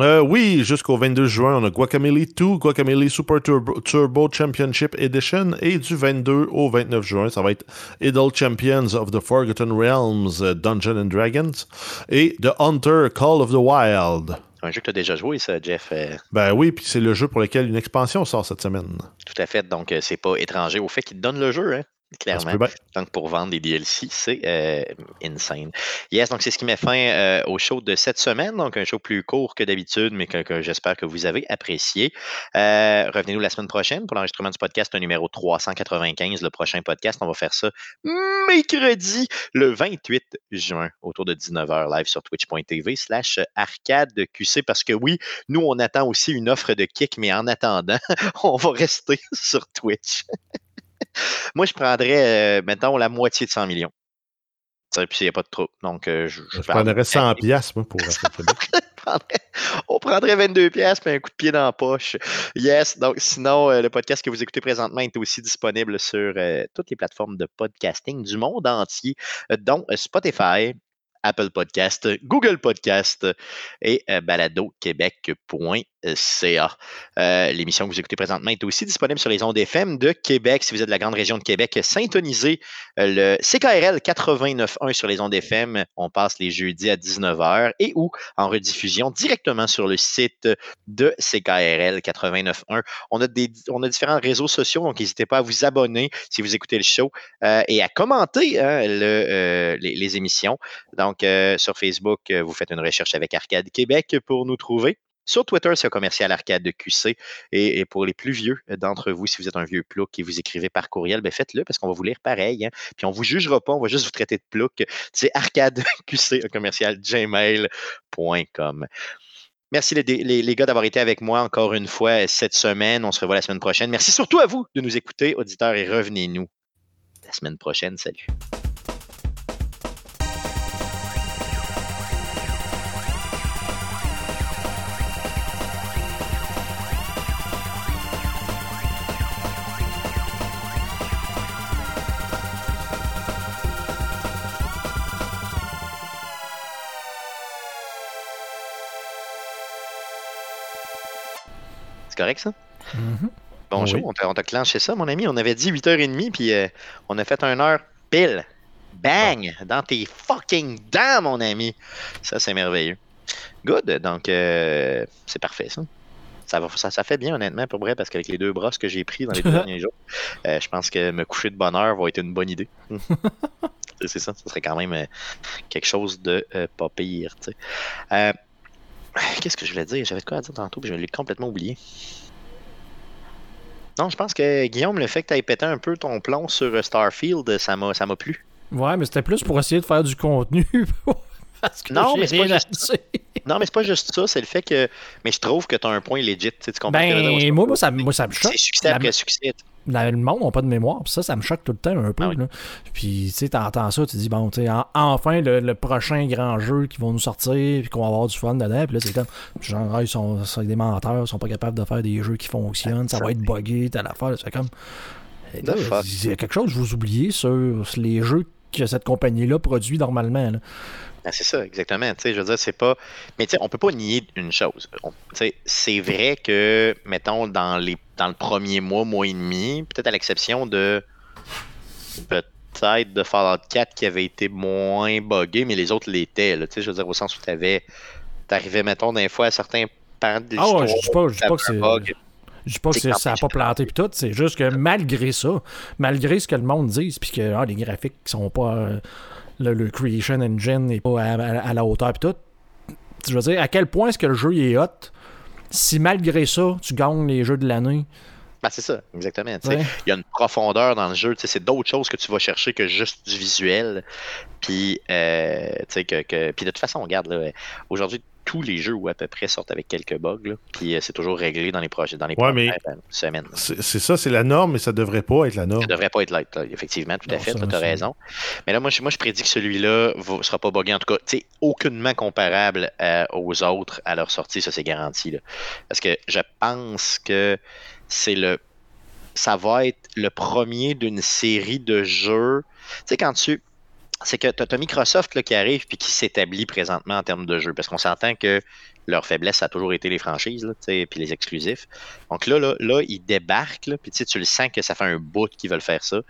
Euh, oui, jusqu'au 22 juin, on a Guacamole 2, Guacamole Super Turbo, Championship Edition. Et du 22 au 29 juin, ça va être Idle Champions of the Forgotten Realms, euh, Dungeons and Dragons. Et The Hunter Call of the Wild. Un jeu que tu as déjà joué, ça, Jeff. Euh. Ben oui, puis c'est le jeu pour lequel une expansion sort cette semaine. Tout à fait. Donc, c'est pas étranger au fait qu'il te donne le jeu. Hein? Clairement. Donc, pour vendre des DLC, c'est euh, insane. Yes, donc c'est ce qui met fin euh, au show de cette semaine. Donc, un show plus court que d'habitude, mais que, j'espère que vous avez apprécié. Euh, revenez-nous la semaine prochaine pour l'enregistrement du podcast numéro 395, le prochain podcast. On va faire ça mercredi, le 28 juin, autour de 19h, live sur twitch.tv slash arcade QC. Parce que oui, nous, on attend aussi une offre de kick, mais en attendant, (laughs) on va rester sur Twitch. Moi, je prendrais, euh, maintenant, la moitié de 100 millions. Puis il n'y a pas de trouble. Donc, euh, je, je, prendrais 100 pièces moi, pour (laughs) On prendrait 22 pièces puis un coup de pied dans la poche. Yes. Donc, sinon, euh, le podcast que vous écoutez présentement est aussi disponible sur toutes les plateformes de podcasting du monde entier, dont Spotify, Apple Podcast, Google Podcast et baladoquebec.com. CA. Euh, l'émission que vous écoutez présentement est aussi disponible sur les ondes FM de Québec. Si vous êtes de la grande région de Québec, syntonisez euh, le CKRL 89.1 sur les ondes FM. On passe les jeudis à 19h et ou en rediffusion directement sur le site de CKRL 89.1. On a, on a différents réseaux sociaux, donc n'hésitez pas à vous abonner si vous écoutez le show euh, et à commenter hein, le, les, les, émissions. Donc, sur Facebook, vous faites une recherche avec Arcade Québec pour nous trouver. Sur Twitter, c'est commercial arcade de QC. Et, pour les plus vieux d'entre vous, si vous êtes un vieux plouc et vous écrivez par courriel, ben faites-le parce qu'on va vous lire pareil. Hein. Puis on ne vous jugera pas, on va juste vous traiter de plouc. C'est arcade (laughs) QC, commercial gmail.com. Merci les, les, gars d'avoir été avec moi encore une fois cette semaine. On se revoit la semaine prochaine. Merci surtout à vous de nous écouter, auditeurs, et revenez-nous la semaine prochaine. Salut. Correct, ça? Mm-hmm. Bonjour, on t'a clenché ça, mon ami. On avait dit 8h30, puis euh, on a fait un heure pile. Bang! Dans tes fucking dents, mon ami. Ça, c'est merveilleux. Good. Donc, euh, c'est parfait, ça. Ça, va, ça, ça, fait bien, honnêtement, pour vrai, parce qu'avec les deux brosses que j'ai pris dans les deux (laughs) derniers jours, euh, je pense que me coucher de bonne heure va être une bonne idée. (laughs) c'est ça. Ce serait quand même quelque chose de pas pire. Tu sais. (sighs) Qu'est-ce que je voulais dire? J'avais quoi à dire tantôt, puis je l'ai complètement oublié. Non, je pense que Guillaume, le fait que tu aies pété un peu ton plomb sur Starfield, ça m'a, ça m'a plu. Ouais, mais c'était plus pour essayer de faire du contenu. (laughs) non, mais c'est pas juste... (laughs) non, mais c'est pas juste ça, c'est le fait que. Mais je trouve que tu as un point legit. Tu comprends ben, moi, moi, ça, moi, ça me choque. C'est succès après succès le monde n'a pas de mémoire. Puis ça, ça me choque tout le temps un peu. Ah puis, tu sais, t'entends ça, tu dis, bon, tu sais, enfin, le, prochain grand jeu qui vont nous sortir, puis qu'on va avoir du fun dedans. Puis là, c'est comme, genre, ah, ils sont, des menteurs, ils sont pas capables de faire des jeux qui fonctionnent, ça va être buggé, t'as l'affaire. C'est comme. Il y a quelque chose que vous oubliez sur les jeux que cette compagnie-là produit normalement. Ben, c'est ça, exactement. je veux dire, c'est pas. Mais tu sais, on peut pas nier une chose. C'est vrai que, mettons, dans, les, dans le premier mois, mois et demi, peut-être à l'exception de. Peut-être de Fallout 4 qui avait été moins buggé, mais les autres l'étaient. Je veux dire, au sens où tu avais. T'arrivais, mettons, des fois à certains pans de l'histoire. Ah je dis pas, je pas que c'est. Je dis pas que ça n'a pas planté puis tout, c'est juste que malgré ça, malgré ce que le monde dit, puis que ah, les graphiques sont pas. Euh, le, Creation Engine n'est pas à, la hauteur puis tout. Je veux dire, à quel point est-ce que le jeu est hot si malgré ça, tu gagnes les jeux de l'année? Ben, c'est ça, exactement. Il y a une profondeur dans le jeu. C'est d'autres choses que tu vas chercher que juste du visuel. Puis, euh, que, que, puis de toute façon, regarde, aujourd'hui, tous les jeux ou à peu près sortent avec quelques bugs. puis euh, c'est toujours réglé dans les projets, dans les ouais, semaines. C'est ça, c'est la norme, mais ça devrait pas être la norme. Ça devrait pas être là, effectivement, tout à fait, tu as raison. Mais là, moi, je, moi, je prédis que celui-là ne sera pas buggé, en tout cas, tu aucunement comparable euh, aux autres à leur sortie, ça c'est garanti. Là. Parce que je pense que c'est le. Ça va être le premier d'une série de jeux. Tu sais, quand tu c'est que tu as, Microsoft qui arrive puis qui s'établit présentement en termes de jeu. Parce qu'on s'entend que leur faiblesse a toujours été les franchises là, puis les exclusifs. Donc là, là, là ils débarquent, puis tu le sens que ça fait un bout qu'ils veulent faire ça.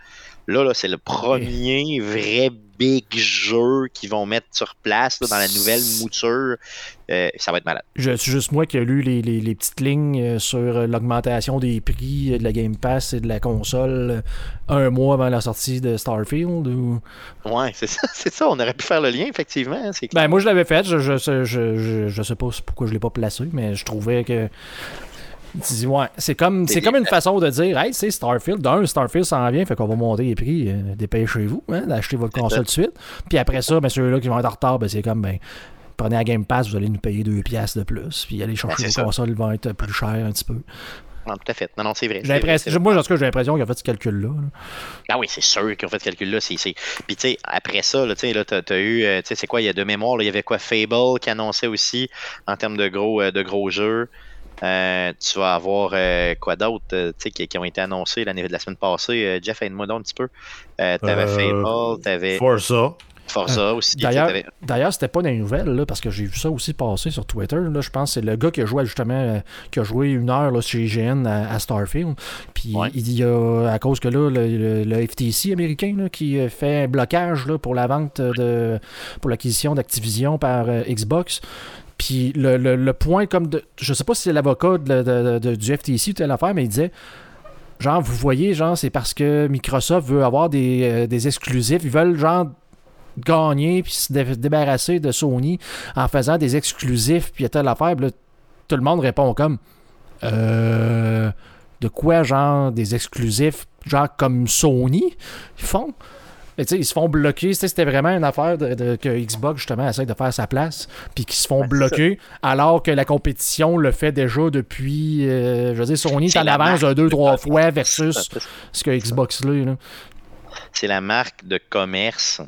Là, là c'est le premier vrai big jeu qu'ils vont mettre sur place dans la nouvelle mouture. Euh, ça va être malade. Je suis juste moi qui ai lu les, les, petites lignes euh, sur euh, l'augmentation des prix de la Game Pass et de la console un mois avant la sortie de Starfield. Ou... Ouais, c'est ça, (laughs) c'est ça. On aurait pu faire le lien, effectivement. Hein, ben, moi, je l'avais fait. Je, je, je, je, sais pas pourquoi je l'ai pas placé, mais je trouvais que Ouais, c'est comme, c'est comme une façon de dire Hey, c'est Starfield. D'un, Starfield s'en vient, fait qu'on va monter les prix. Euh, dépêchez-vous hein, d'acheter votre console tout de suite. Puis après ça, ben, ceux-là qui vont être en retard, ben, c'est comme ben, prenez la Game Pass, vous allez nous payer deux piastres de plus. Puis aller chercher ben, vos consoles vont être plus chères un petit peu. Non, tout à fait. Non, non, c'est vrai. moi, en tout cas, j'ai l'impression qu'ils ont fait ce calcul-là. Ah oui, c'est sûr qu'ils ont fait ce calcul-là. Puis, tu sais, après ça, tu as, eu, euh, tu sais, c'est quoi, il y a deux mémoires, il y avait quoi, Fable qui annonçait aussi en termes de gros, euh, de gros jeux. Euh, tu vas avoir euh, quoi d'autre euh, qui, qui, ont été annoncés l'année de la semaine passée. Jeff, aide-moi donc un petit peu. tu avais Fable, tu avais. Forza. Forza aussi. D'ailleurs, t'avais- d'ailleurs, c'était pas dans les nouvelles, là, parce que j'ai vu ça aussi passer sur Twitter. Là, je pense que c'est le gars qui a joué justement, euh, qui a joué une heure là, chez IGN à, à Starfield. Puis Ouais. il y a, à cause que là, le, le- le FTC américain là, qui fait un blocage là, pour la vente de. pour l'acquisition d'Activision par euh, Xbox. Puis le, le- le point comme de. Je sais pas si c'est l'avocat de- de- du FTC ou telle affaire, mais il disait. Genre, vous voyez, genre, c'est parce que Microsoft veut avoir des, euh, des exclusifs. Ils veulent, genre, gagner puis se dé- débarrasser de Sony en faisant des exclusifs puis telle affaire. Puis là, tout le monde répond comme euh, de quoi genre des exclusifs genre comme Sony ils font? Mais tu sais, ils se font bloquer. C'était vraiment une affaire de, de- que Xbox, justement, essaie de faire sa place. Puis qu'ils se font Ouais, bloquer alors que la compétition le fait déjà depuis. euh, je veux dire, Sony est en avance marque deux, de trois fois versus ce que Xbox là. là. C'est la marque de commerce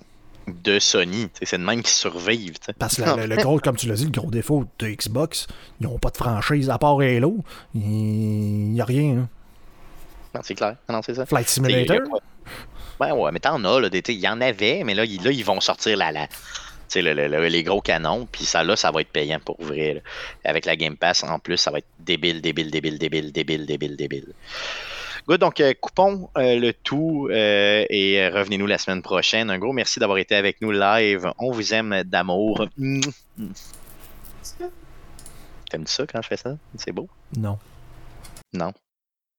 de Sony. C'est de même qui survivent. Parce que le, gros, comme tu l'as dit, le gros défaut de Xbox, ils n'ont pas de franchise à part Halo. Il n'y a rien. hein. Non, c'est clair. Non, c'est ça. Flight Simulator? Pas- Ouais, ouais, mais t'en as, là. Il y en avait, mais là, ils, là, ils vont sortir la, la, tu sais, le- le- le- les gros canons, puis ça, là, ça va être payant pour là. Avec la Game Pass, en plus, ça va être débile, débile, débile, débile, débile, débile, débile. Good, donc euh, coupons euh, le tout euh, et euh, revenez-nous la semaine prochaine. Un gros merci d'avoir été avec nous live. On vous aime d'amour. T'aimes ça quand je fais ça? C'est beau? Non. Non.